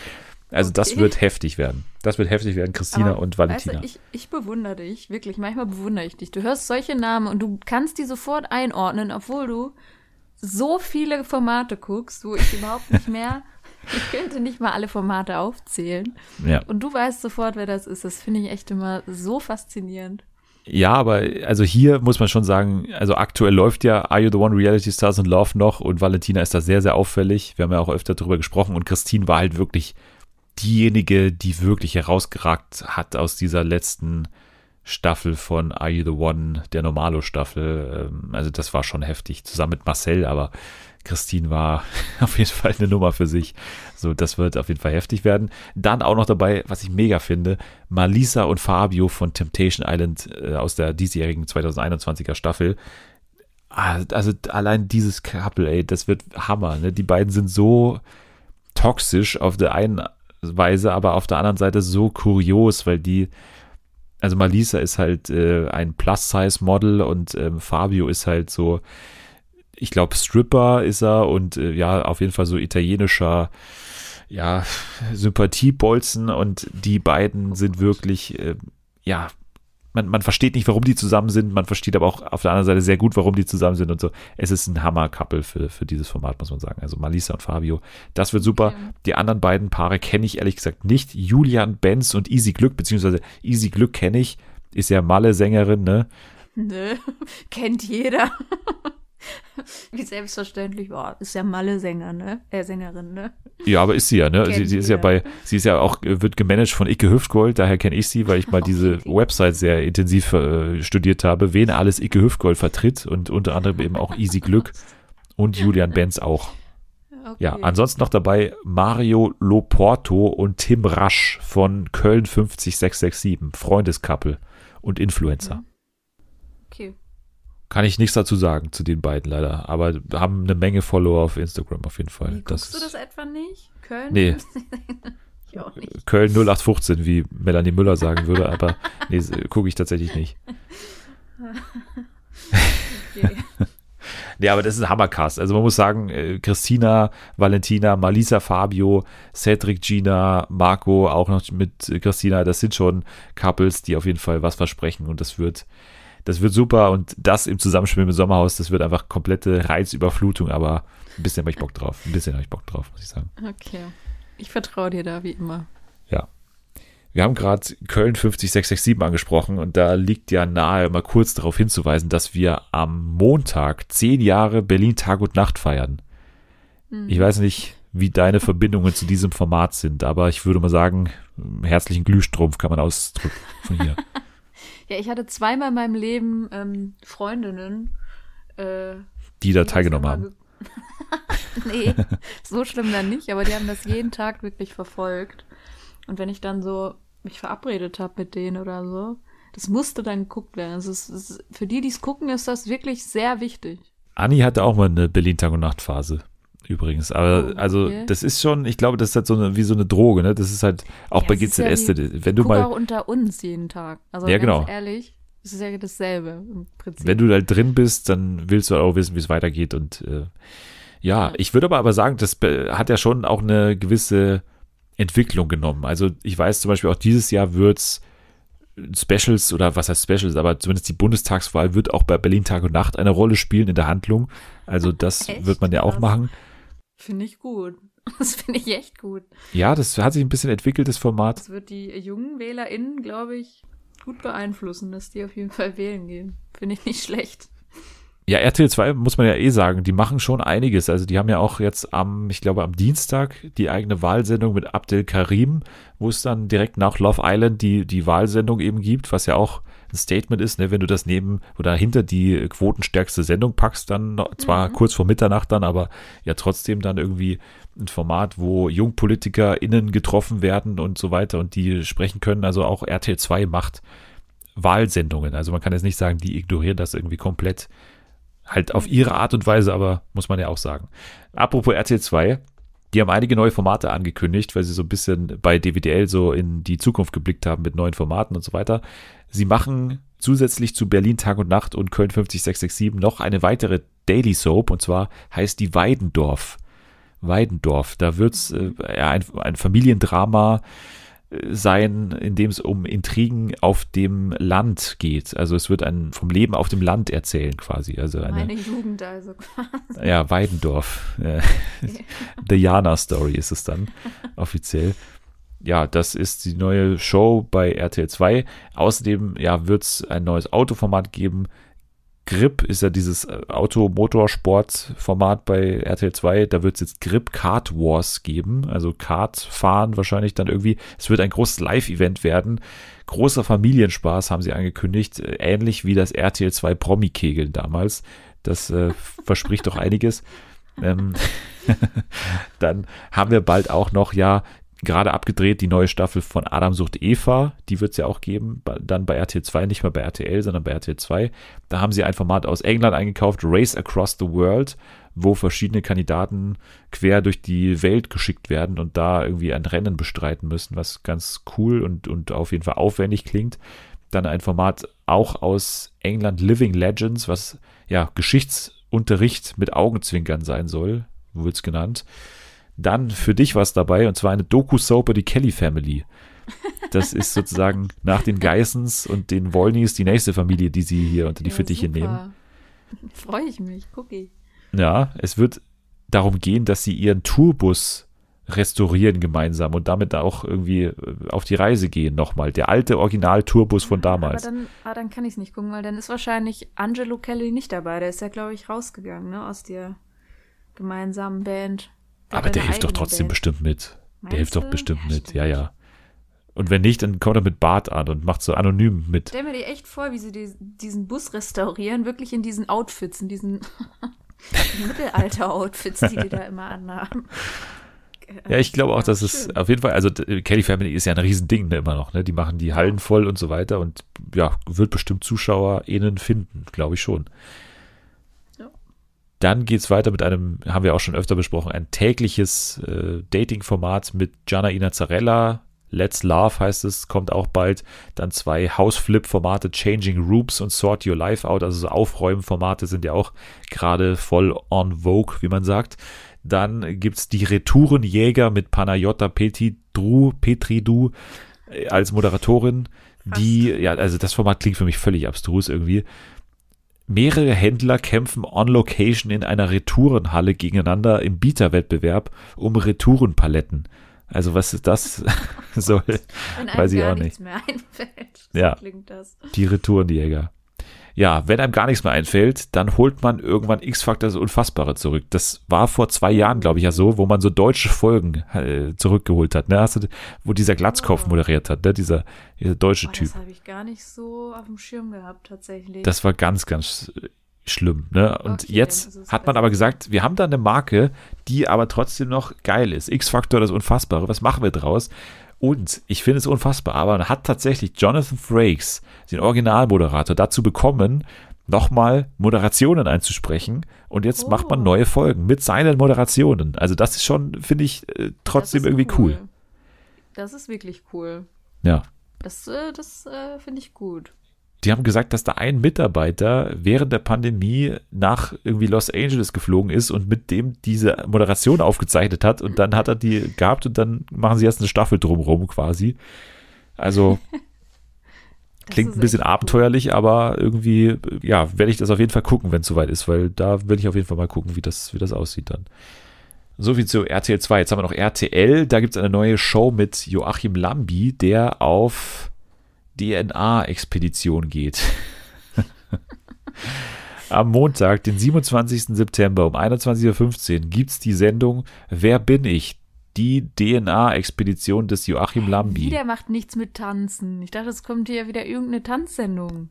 Also okay. das wird heftig werden. Das wird heftig werden, Christina Aber, und Valentina. Weißt du, ich, ich bewundere dich, wirklich. Manchmal bewundere ich dich. Du hörst solche Namen und du kannst die sofort einordnen, obwohl du so viele Formate guckst, wo ich überhaupt nicht mehr, ich könnte nicht mal alle Formate aufzählen. Ja. Und du weißt sofort, wer das ist. Das finde ich echt immer so faszinierend. Ja, aber also hier muss man schon sagen, also aktuell läuft ja Are You the One Reality Stars in Love noch und Valentina ist da sehr, sehr auffällig. Wir haben ja auch öfter darüber gesprochen und Christine war halt wirklich diejenige, die wirklich herausgeragt hat aus dieser letzten Staffel von Are You the One, der Normalo-Staffel. Ähm, also das war schon heftig, zusammen mit Marcel, aber Christine war auf jeden Fall eine Nummer für sich. So, das wird auf jeden Fall heftig werden. Dann auch noch dabei, was ich mega finde, Malisa und Fabio von Temptation Island äh, aus der diesjährigen 2021er Staffel. Ah, also allein dieses Couple, ey, das wird Hammer. Ne? Die beiden sind so toxisch auf der einen Weise, aber auf der anderen Seite so kurios, weil die, also Malisa ist halt äh, ein Plus-Size-Model und ähm, Fabio ist halt so, ich glaube, Stripper ist er und äh, ja, auf jeden Fall so italienischer, ja, Sympathiebolzen und die beiden sind wirklich, äh, ja, man, man versteht nicht, warum die zusammen sind, man versteht aber auch auf der anderen Seite sehr gut, warum die zusammen sind und so. Es ist ein Hammer-Couple für, für dieses Format, muss man sagen. Also Malisa und Fabio, das wird super. Okay. Die anderen beiden Paare kenne ich ehrlich gesagt nicht. Julian Benz und Easy Glück, beziehungsweise Easy Glück kenne ich, ist ja Malle-Sängerin, ne? Nö, kennt jeder. Wie selbstverständlich, boah, ist ja Malle Sänger, ne? Äh, Sängerin, ne? Ja, aber ist sie ja, ne? Sie, sie, ist ja bei, sie ist ja auch, wird gemanagt von Icke Hüftgold, daher kenne ich sie, weil ich mal diese okay. Website sehr intensiv äh, studiert habe, wen alles Icke Hüftgold vertritt und unter anderem eben auch Easy Glück und Julian Benz auch. Okay. Ja, ansonsten noch dabei Mario Loporto und Tim Rasch von Köln 50667, Freundescouple und Influencer. Mhm. Kann ich nichts dazu sagen zu den beiden leider, aber haben eine Menge Follower auf Instagram auf jeden Fall. Wie, guckst du das etwa nicht? Köln? Nee. ich auch nicht. Köln 0815, wie Melanie Müller sagen würde, aber nee, gucke ich tatsächlich nicht. okay. Nee, aber das ist ein Hammercast. Also man muss sagen, äh, Christina, Valentina, Malisa Fabio, Cedric Gina, Marco, auch noch mit Christina, das sind schon Couples, die auf jeden Fall was versprechen und das wird das wird super und das im Zusammenspiel mit Sommerhaus, das wird einfach komplette Reizüberflutung, aber ein bisschen habe ich Bock drauf. Ein bisschen habe ich Bock drauf, muss ich sagen. Okay. Ich vertraue dir da wie immer. Ja. Wir haben gerade Köln 50667 angesprochen und da liegt ja nahe, mal kurz darauf hinzuweisen, dass wir am Montag zehn Jahre Berlin Tag und Nacht feiern. Mhm. Ich weiß nicht, wie deine Verbindungen zu diesem Format sind, aber ich würde mal sagen, herzlichen Glühstrumpf kann man ausdrücken von hier. Ja, ich hatte zweimal in meinem Leben ähm, Freundinnen, äh, die da teilgenommen haben. nee, so schlimm dann nicht, aber die haben das jeden Tag wirklich verfolgt. Und wenn ich dann so mich verabredet habe mit denen oder so, das musste dann geguckt werden. Also es ist, für die, die es gucken, ist das wirklich sehr wichtig. Anni hatte auch mal eine Berlin-Tag- und Nacht-Phase übrigens. Aber oh, also okay. das ist schon, ich glaube, das ist halt so eine, wie so eine Droge, ne? Das ist halt auch ja, bei GZS, ja wie, wenn du mal. auch unter uns jeden Tag. Also ja, genau. ehrlich, es ist ja dasselbe im Prinzip. Wenn du halt drin bist, dann willst du auch wissen, wie es weitergeht. Und äh, ja, ja, ich würde aber, aber sagen, das hat ja schon auch eine gewisse Entwicklung genommen. Also ich weiß zum Beispiel auch dieses Jahr wird's Specials oder was heißt Specials, aber zumindest die Bundestagswahl wird auch bei Berlin Tag und Nacht eine Rolle spielen in der Handlung. Also das Echt? wird man ja auch machen. Finde ich gut. Das finde ich echt gut. Ja, das hat sich ein bisschen entwickelt, das Format. Das wird die jungen WählerInnen, glaube ich, gut beeinflussen, dass die auf jeden Fall wählen gehen. Finde ich nicht schlecht. Ja, RTL 2 muss man ja eh sagen, die machen schon einiges. Also die haben ja auch jetzt am, ich glaube am Dienstag die eigene Wahlsendung mit Abdel Karim, wo es dann direkt nach Love Island die, die Wahlsendung eben gibt, was ja auch ein Statement ist, ne, wenn du das neben oder hinter die quotenstärkste Sendung packst, dann zwar mhm. kurz vor Mitternacht dann, aber ja trotzdem dann irgendwie ein Format, wo JungpolitikerInnen getroffen werden und so weiter und die sprechen können. Also auch RTL 2 macht Wahlsendungen. Also man kann jetzt nicht sagen, die ignorieren das irgendwie komplett. Halt auf ihre Art und Weise, aber muss man ja auch sagen. Apropos RTL 2, die haben einige neue Formate angekündigt, weil sie so ein bisschen bei DWDL so in die Zukunft geblickt haben mit neuen Formaten und so weiter. Sie machen zusätzlich zu Berlin Tag und Nacht und Köln 50667 noch eine weitere Daily Soap und zwar heißt die Weidendorf. Weidendorf, da wird's äh, ein, ein Familiendrama sein, in dem es um Intrigen auf dem Land geht. Also es wird ein vom Leben auf dem Land erzählen quasi. Also eine, Meine Jugend also quasi. Ja, Weidendorf. The Jana Story ist es dann offiziell. Ja, das ist die neue Show bei RTL 2. Außerdem ja, wird es ein neues Autoformat geben, Grip ist ja dieses äh, Auto-Motorsport-Format bei RTL 2. Da wird es jetzt Grip Kart Wars geben. Also Kart fahren wahrscheinlich dann irgendwie. Es wird ein großes Live-Event werden. Großer Familienspaß haben sie angekündigt. Äh, ähnlich wie das RTL 2 Promi-Kegeln damals. Das äh, verspricht doch einiges. Ähm, dann haben wir bald auch noch ja gerade abgedreht, die neue Staffel von Adam sucht Eva, die wird es ja auch geben, dann bei RTL 2, nicht mehr bei RTL, sondern bei RTL 2. Da haben sie ein Format aus England eingekauft, Race Across the World, wo verschiedene Kandidaten quer durch die Welt geschickt werden und da irgendwie ein Rennen bestreiten müssen, was ganz cool und, und auf jeden Fall aufwendig klingt. Dann ein Format auch aus England, Living Legends, was ja Geschichtsunterricht mit Augenzwinkern sein soll, wird es genannt. Dann für dich was dabei und zwar eine Doku-Soap die Kelly Family. Das ist sozusagen nach den Geissens und den Wollnys die nächste Familie, die sie hier unter die ja, Fittiche super. nehmen. Freue ich mich, gucki. Ja, es wird darum gehen, dass sie ihren Tourbus restaurieren gemeinsam und damit auch irgendwie äh, auf die Reise gehen nochmal. Der alte Original-Tourbus von damals. Aber dann, ah, dann kann ich es nicht gucken, weil dann ist wahrscheinlich Angelo Kelly nicht dabei. Der ist ja, glaube ich, rausgegangen, ne, aus der gemeinsamen Band. Aber der hilft doch trotzdem Band. bestimmt mit. Meinst der hilft doch bestimmt ja, mit, ja, ja. Und wenn nicht, dann kommt er mit Bart an und macht so anonym mit. Stell mir dir echt vor, wie sie die, diesen Bus restaurieren, wirklich in diesen Outfits, in diesen Mittelalter-Outfits, die die da immer anhaben. Ja, ich glaube auch, dass es auf jeden Fall, also Kelly Family ist ja ein Riesending ne, immer noch, ne? Die machen die Hallen voll und so weiter und ja, wird bestimmt ZuschauerInnen finden, glaube ich schon. Dann geht es weiter mit einem, haben wir auch schon öfter besprochen, ein tägliches äh, Dating-Format mit Gianna Inazzarella. Let's Love heißt es, kommt auch bald. Dann zwei Hausflip-Formate, Changing Rooms und Sort Your Life Out. Also so Aufräumen-Formate sind ja auch gerade voll on Vogue, wie man sagt. Dann gibt es die Retourenjäger mit Panayota Petridou, Petridou äh, als Moderatorin. Die, ja, also das Format klingt für mich völlig abstrus irgendwie. Mehrere Händler kämpfen on location in einer Retourenhalle gegeneinander im Bieterwettbewerb um Retourenpaletten. Also was ist das soll, weiß ich auch nicht. Mehr einfällt. Ja, die Retourenjäger. Ja, wenn einem gar nichts mehr einfällt, dann holt man irgendwann X-Factor das Unfassbare zurück. Das war vor zwei Jahren, glaube ich, ja so, wo man so deutsche Folgen äh, zurückgeholt hat. Ne? Hast du, wo dieser Glatzkopf oh. moderiert hat, ne? dieser, dieser deutsche oh, Typ. Das habe ich gar nicht so auf dem Schirm gehabt, tatsächlich. Das war ganz, ganz schlimm. Ne? Und okay, jetzt hat man aber gesagt, wir haben da eine Marke, die aber trotzdem noch geil ist. X-Factor, das Unfassbare. Was machen wir draus? Und ich finde es unfassbar, aber man hat tatsächlich Jonathan Frakes, den Originalmoderator, dazu bekommen, nochmal Moderationen einzusprechen. Und jetzt oh. macht man neue Folgen mit seinen Moderationen. Also das ist schon, finde ich, äh, trotzdem irgendwie cool. cool. Das ist wirklich cool. Ja. Das, äh, das äh, finde ich gut die haben gesagt, dass da ein Mitarbeiter während der Pandemie nach irgendwie Los Angeles geflogen ist und mit dem diese Moderation aufgezeichnet hat und dann hat er die gehabt und dann machen sie jetzt eine Staffel drumherum quasi. Also klingt ein bisschen abenteuerlich, cool. aber irgendwie, ja, werde ich das auf jeden Fall gucken, wenn es soweit ist, weil da will ich auf jeden Fall mal gucken, wie das, wie das aussieht dann. So viel zu RTL 2. Jetzt haben wir noch RTL. Da gibt es eine neue Show mit Joachim Lambi, der auf DNA-Expedition geht. Am Montag, den 27. September um 21.15 Uhr gibt es die Sendung Wer bin ich? Die DNA-Expedition des Joachim Lambi. Der macht nichts mit Tanzen. Ich dachte, es kommt hier wieder irgendeine Tanzsendung.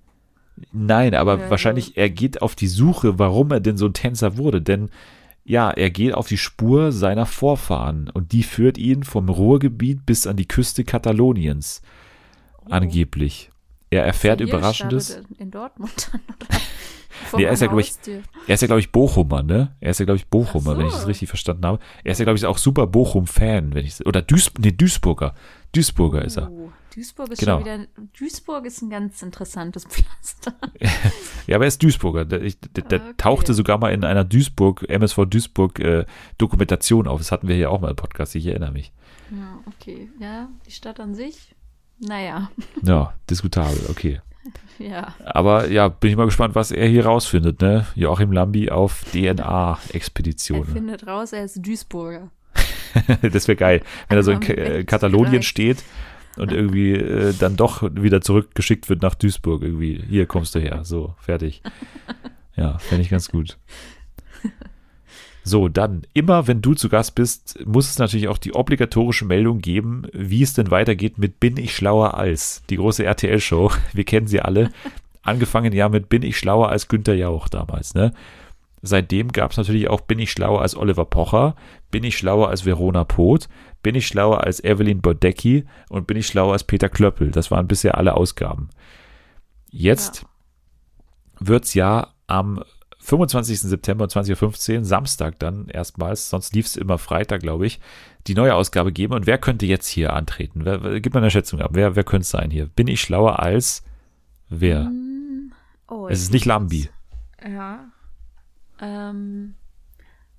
Nein, aber ja, wahrscheinlich, so. er geht auf die Suche, warum er denn so ein Tänzer wurde. Denn ja, er geht auf die Spur seiner Vorfahren und die führt ihn vom Ruhrgebiet bis an die Küste Kataloniens. Angeblich. er erfährt Hier Überraschendes. In Dortmund Nee, er ist ja, meinem glaub ich. Er ist ja, glaube ich, Bochumer, ne? Er ist ja, glaube ich, Bochumer, so. wenn ich das richtig verstanden habe. Er ist ja, glaube ich, auch super Bochum-Fan, wenn ich oder Duis nee, Duisburger. Duisburger ist er. Oh, Duisburg ist Genau. schon wieder. Duisburg ist ein ganz interessantes Pflaster. Ja, aber er ist Duisburger. Der, ich, der, der Okay. tauchte sogar mal in einer Duisburg, MSV Duisburg äh, Dokumentation auf. Das hatten wir hier auch mal im Podcast, ich erinnere mich. Ja, okay. Ja, die Stadt an sich. Naja, Ja, diskutabel, okay. ja. Aber ja, bin ich mal gespannt, was er hier rausfindet, ne? Joachim Lambi auf Er DNA-Expedition. findet raus, er ist Duisburger. das wäre geil, wenn er so in Am äh, Katalonien steht und irgendwie äh, dann doch wieder zurückgeschickt wird nach Duisburg irgendwie. Hier kommst du her, so, fertig. Ja, fände ich ganz gut. So, dann, immer wenn du zu Gast bist, muss es natürlich auch die obligatorische Meldung geben, wie es denn weitergeht mit Bin ich schlauer als? Die große RTL-Show, wir kennen sie alle. Angefangen ja mit Bin ich schlauer als Günther Jauch damals, ne? Seitdem gab es natürlich auch Bin ich schlauer als Oliver Pocher, Bin ich schlauer als Verona Poth, Bin ich schlauer als Evelyn Bodecki und Bin ich schlauer als Peter Klöppel. Das waren bisher alle Ausgaben. Jetzt wird's ja am 25. September 2015, Samstag dann erstmals, sonst lief es immer Freitag, glaube ich, die neue Ausgabe geben. Und wer könnte jetzt hier antreten? Wer, wer, gib mal eine Schätzung ab. Wer, wer könnte es sein hier? Bin ich schlauer als wer? Oh, Es ist nicht Lambi. Ja. Ähm,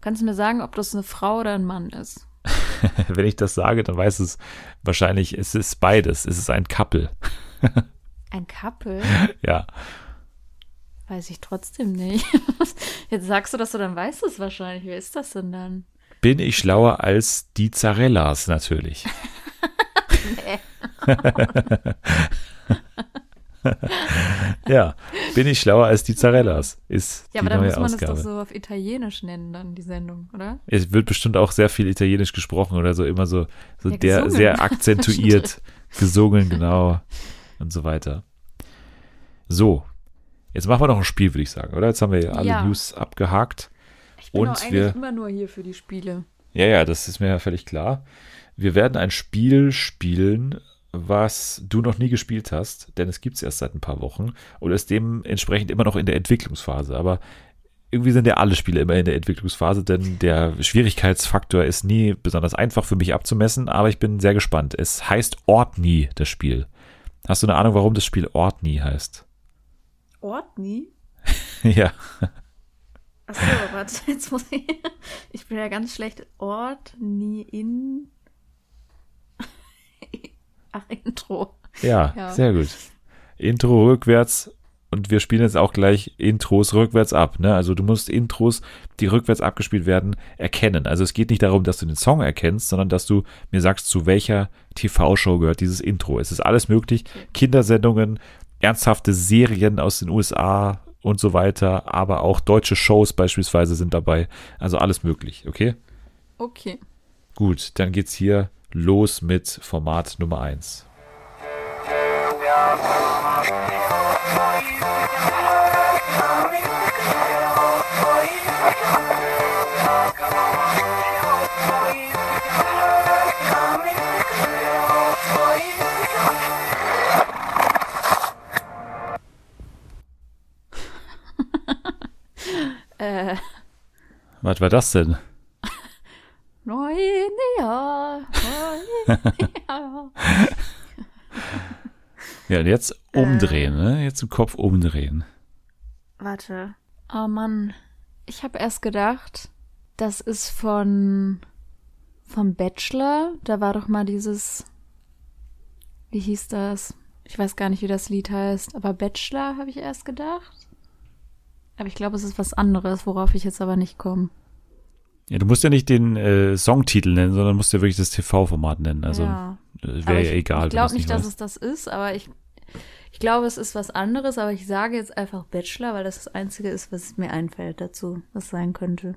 kannst du mir sagen, ob das eine Frau oder ein Mann ist? Wenn ich das sage, dann weiß es wahrscheinlich, es ist beides. Es ist ein Couple. Ein Couple? Ja. Weiß ich trotzdem nicht. Jetzt sagst du das, so, dann weißt du es wahrscheinlich. Wer ist das denn dann? Bin ich schlauer als die Zarellas natürlich. ja, bin ich schlauer als die Zarellas, ist Ja, die aber dann muss man Ausgabe. das doch so auf Italienisch nennen, dann die Sendung, oder? Es wird bestimmt auch sehr viel Italienisch gesprochen oder so, immer so, so Ja, der sehr akzentuiert, gesungen, genau, und so weiter. So, jetzt machen wir noch ein Spiel, würde ich sagen, oder? Jetzt haben wir alle Ja. News abgehakt. Ich bin Und wir- immer nur hier für die Spiele. Ja, ja, das ist mir ja völlig klar. Wir werden ein Spiel spielen, was du noch nie gespielt hast, denn es gibt es erst seit ein paar Wochen und ist dementsprechend immer noch in der Entwicklungsphase. Aber irgendwie sind ja alle Spiele immer in der Entwicklungsphase, denn der Schwierigkeitsfaktor ist nie besonders einfach für mich abzumessen, aber ich bin sehr gespannt. Es heißt Ortni, das Spiel. Hast du eine Ahnung, warum das Spiel Ortni heißt? Ortni? ja, Achso, warte, jetzt muss ich. Ich bin ja ganz schlecht. Ort, nie in. Ach, Intro. ja, Ja. sehr gut. Intro rückwärts und wir spielen jetzt auch gleich Intros rückwärts ab. Ne? Also du musst Intros, die rückwärts abgespielt werden, erkennen. Also es geht nicht darum, dass du den Song erkennst, sondern dass du mir sagst, zu welcher TV-Show gehört dieses Intro. Es ist alles möglich. Kindersendungen, ernsthafte Serien aus den USA und so weiter, aber auch deutsche Shows beispielsweise sind dabei. Also alles möglich, okay? Okay. Gut, dann geht's hier los mit Format Nummer 1. Äh, Was war das denn? neun Jahr, neun Jahr. Ja, und jetzt umdrehen, ne? Jetzt im Kopf umdrehen. Warte. Oh Mann. Ich habe erst gedacht, das ist von vom Bachelor. Da war doch mal dieses. Wie hieß das? Ich weiß gar nicht, wie das Lied heißt. Aber Bachelor habe ich erst gedacht. Aber ich glaube, es ist was anderes, worauf ich jetzt aber nicht komme. Ja, du musst ja nicht den äh, Songtitel nennen, sondern musst ja wirklich das TV-Format nennen. Also ja. äh, wäre ja egal. Ich glaube nicht, dass es das ist, aber ich, ich glaube, es ist was anderes. Aber ich sage jetzt einfach Bachelor, weil das das Einzige ist, was mir einfällt dazu, was sein könnte.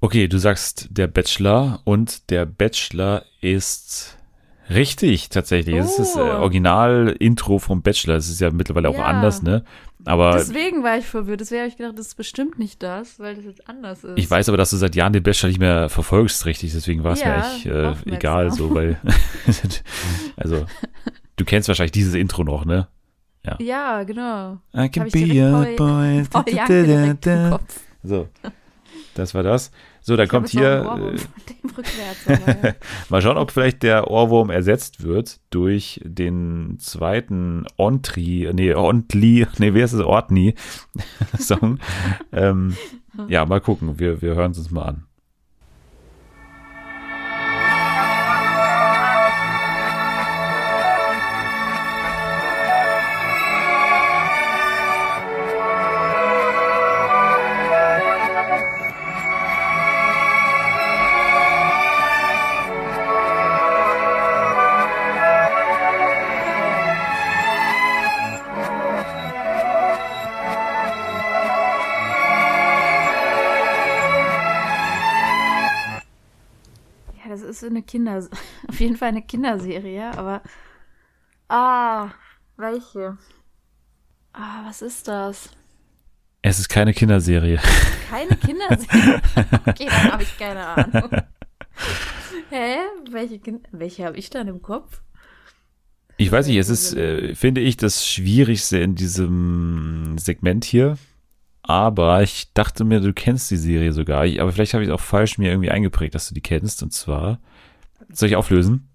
Okay, du sagst der Bachelor und der Bachelor ist richtig tatsächlich. Es ist das äh, Oh. Original-Intro vom Bachelor. Es ist ja mittlerweile auch Ja. anders, ne? Aber Deswegen war ich verwirrt. Deswegen habe ich gedacht, das ist bestimmt nicht das, weil das jetzt anders ist. ich weiß aber, dass du seit Jahren den Bachelor nicht mehr verfolgst, richtig. Deswegen war es mir Ja, echt äh, egal, so, weil also du kennst wahrscheinlich dieses Intro noch, ne? Ja, Ja, genau. I can ich be Paul- boy. Kopf. So, das war das. So, da Ich kommt hier, äh, mal schauen, ob vielleicht der Ohrwurm ersetzt wird durch den zweiten Ontri, nee, Ontli, nee, wer ist es, Ortni Song. ähm, ja, mal gucken, wir, wir hören es uns mal an. Ist so eine Kinder... Auf jeden Fall eine Kinderserie, aber... Ah, welche? Ah, was ist das? Es ist keine Kinderserie. Keine Kinderserie? okay, dann habe ich keine Ahnung. Hä? Welche, Kin- welche habe ich dann im Kopf? Ich weiß nicht, es ist, äh, finde ich, das Schwierigste in diesem Segment hier. Aber ich dachte mir, du kennst die Serie sogar. Ich, aber vielleicht habe ich es auch falsch mir irgendwie eingeprägt, dass du die kennst. Und zwar, soll ich auflösen?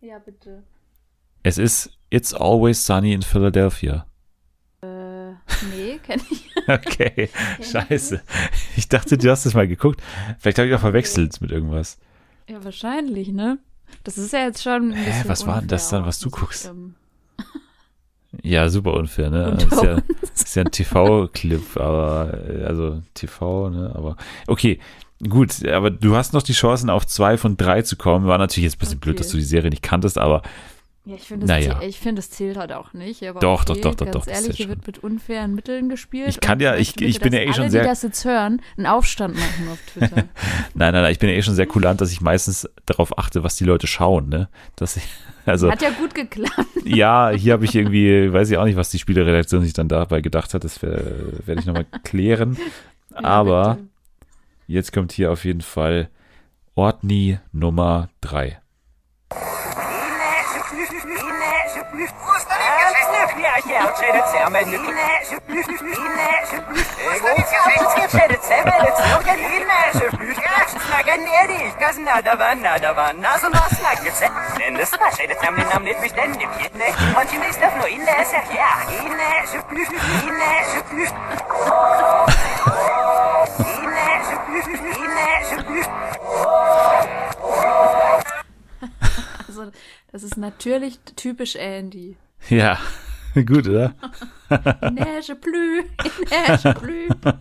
Ja, bitte. Es ist It's Always Sunny in Philadelphia. Äh, nee, kenne ich. Okay, scheiße. Ich dachte, du hast es mal geguckt. Vielleicht habe ich auch verwechselt mit irgendwas. Ja, wahrscheinlich, ne? Das ist ja jetzt schon ein Hä, was war denn das dann, was du ich, guckst? ähm, Ja, super unfair, ne? Unter Ist ja, ist ja ein TV-Clip, aber, äh, also TV, ne? Aber, okay. Gut, aber du hast noch die Chancen, auf zwei von drei zu kommen. War natürlich jetzt ein bisschen blöd, Okay. dass du die Serie nicht kanntest, aber Ja, ich finde, Naja. finde, es zählt halt auch nicht. Aber Doch, okay, doch, doch, doch, doch, das ehrlich, hier schon. wird mit unfairen Mitteln gespielt. Ich kann ja- ich- ich bin ja eh dass schon alle, sehr- die das jetzt hören, einen Aufstand machen auf Twitter. nein, nein, nein, ich bin ja eh schon sehr kulant, dass ich meistens darauf achte, was die Leute schauen, ne? Dass ich, also, Hat ja gut geklappt. ja, hier habe ich irgendwie, weiß ich auch nicht, was die Spieleredaktion sich dann dabei gedacht hat. Das werde werd ich nochmal klären. Aber jetzt kommt hier auf jeden Fall Ortni Nummer drei. Also, das ist natürlich typisch Andy. Ja, gut, oder? Neige neige plus.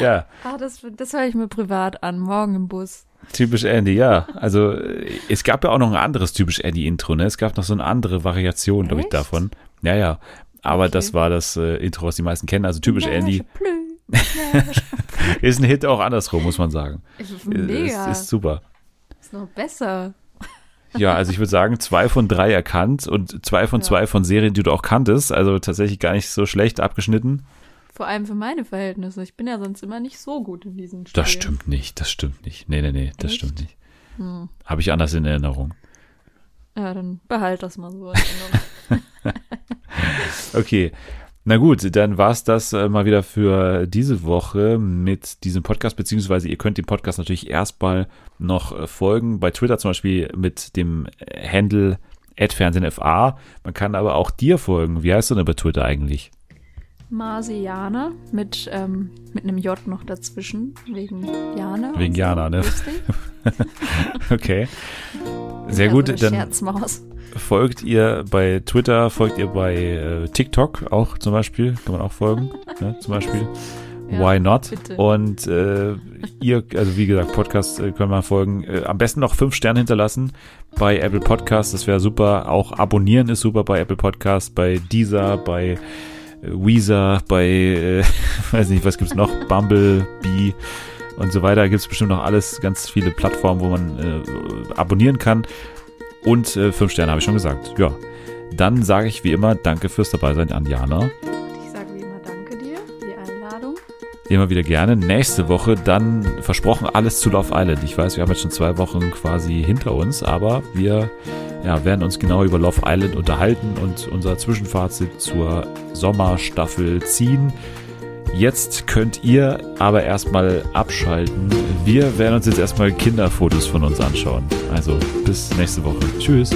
Ja, Ah, das, das höre ich mir privat an, morgen im Bus. typisch Andy, ja. Also äh, es gab ja auch noch ein anderes typisch Andy-Intro, ne? Es gab noch so eine andere Variation, glaube ich, davon. Ja, ja. Aber Okay. das war das äh, Intro, was die meisten kennen. Also typisch Neige Andy neige ist ein Hit auch andersrum, muss man sagen. Mega. Ist, ist super. ist noch besser. Ja, also ich würde sagen, zwei von drei erkannt und zwei von Ja. zwei von Serien, die du auch kanntest. Also tatsächlich gar nicht so schlecht abgeschnitten. Vor allem für meine Verhältnisse. Ich bin ja sonst immer nicht so gut in diesen Spielen. Das stimmt nicht, das stimmt nicht. Nee, nee, nee, das Echt? stimmt nicht. Hm. Habe ich anders in Erinnerung. Ja, dann behalt das mal so. in Erinnerung. Okay. Na gut, dann war's das äh, mal wieder für diese Woche mit diesem Podcast, beziehungsweise ihr könnt dem Podcast natürlich erstmal noch äh, folgen, bei Twitter zum Beispiel mit dem Handle @fernsehenfa. Man kann aber auch dir folgen. Wie heißt du denn bei Twitter eigentlich? Marsianer mit, ähm, mit einem J noch dazwischen. Wegen Jana. Wegen so. Jana, ne? Okay. Sehr Ja, gut, dann Scherzmaus. folgt ihr bei Twitter, folgt ihr bei äh, TikTok auch zum Beispiel, kann man auch folgen, ne, zum Beispiel. Ja, Why not? bitte. Und äh, ihr, also wie gesagt, Podcast äh, können wir folgen. Äh, am besten noch fünf Sterne hinterlassen bei Apple Podcast, das wäre super. Auch abonnieren ist super bei Apple Podcast, bei Deezer, bei Weezer, bei, äh, weiß nicht, was gibt's noch, Bumblebee und so weiter. Gibt's bestimmt noch alles, ganz viele Plattformen, wo man äh, abonnieren kann. Und äh, fünf Sterne habe ich schon gesagt. Ja. Dann sage ich wie immer Danke fürs Dabeisein an Jana. Immer wieder gerne. Nächste Woche dann versprochen alles zu Love Island. Ich weiß, wir haben jetzt schon zwei Wochen quasi hinter uns, aber wir ja, werden uns genau über Love Island unterhalten und unser Zwischenfazit zur Sommerstaffel ziehen. Jetzt könnt ihr aber erstmal abschalten. Wir werden uns jetzt erstmal Kinderfotos von uns anschauen. Also bis nächste Woche. Tschüss.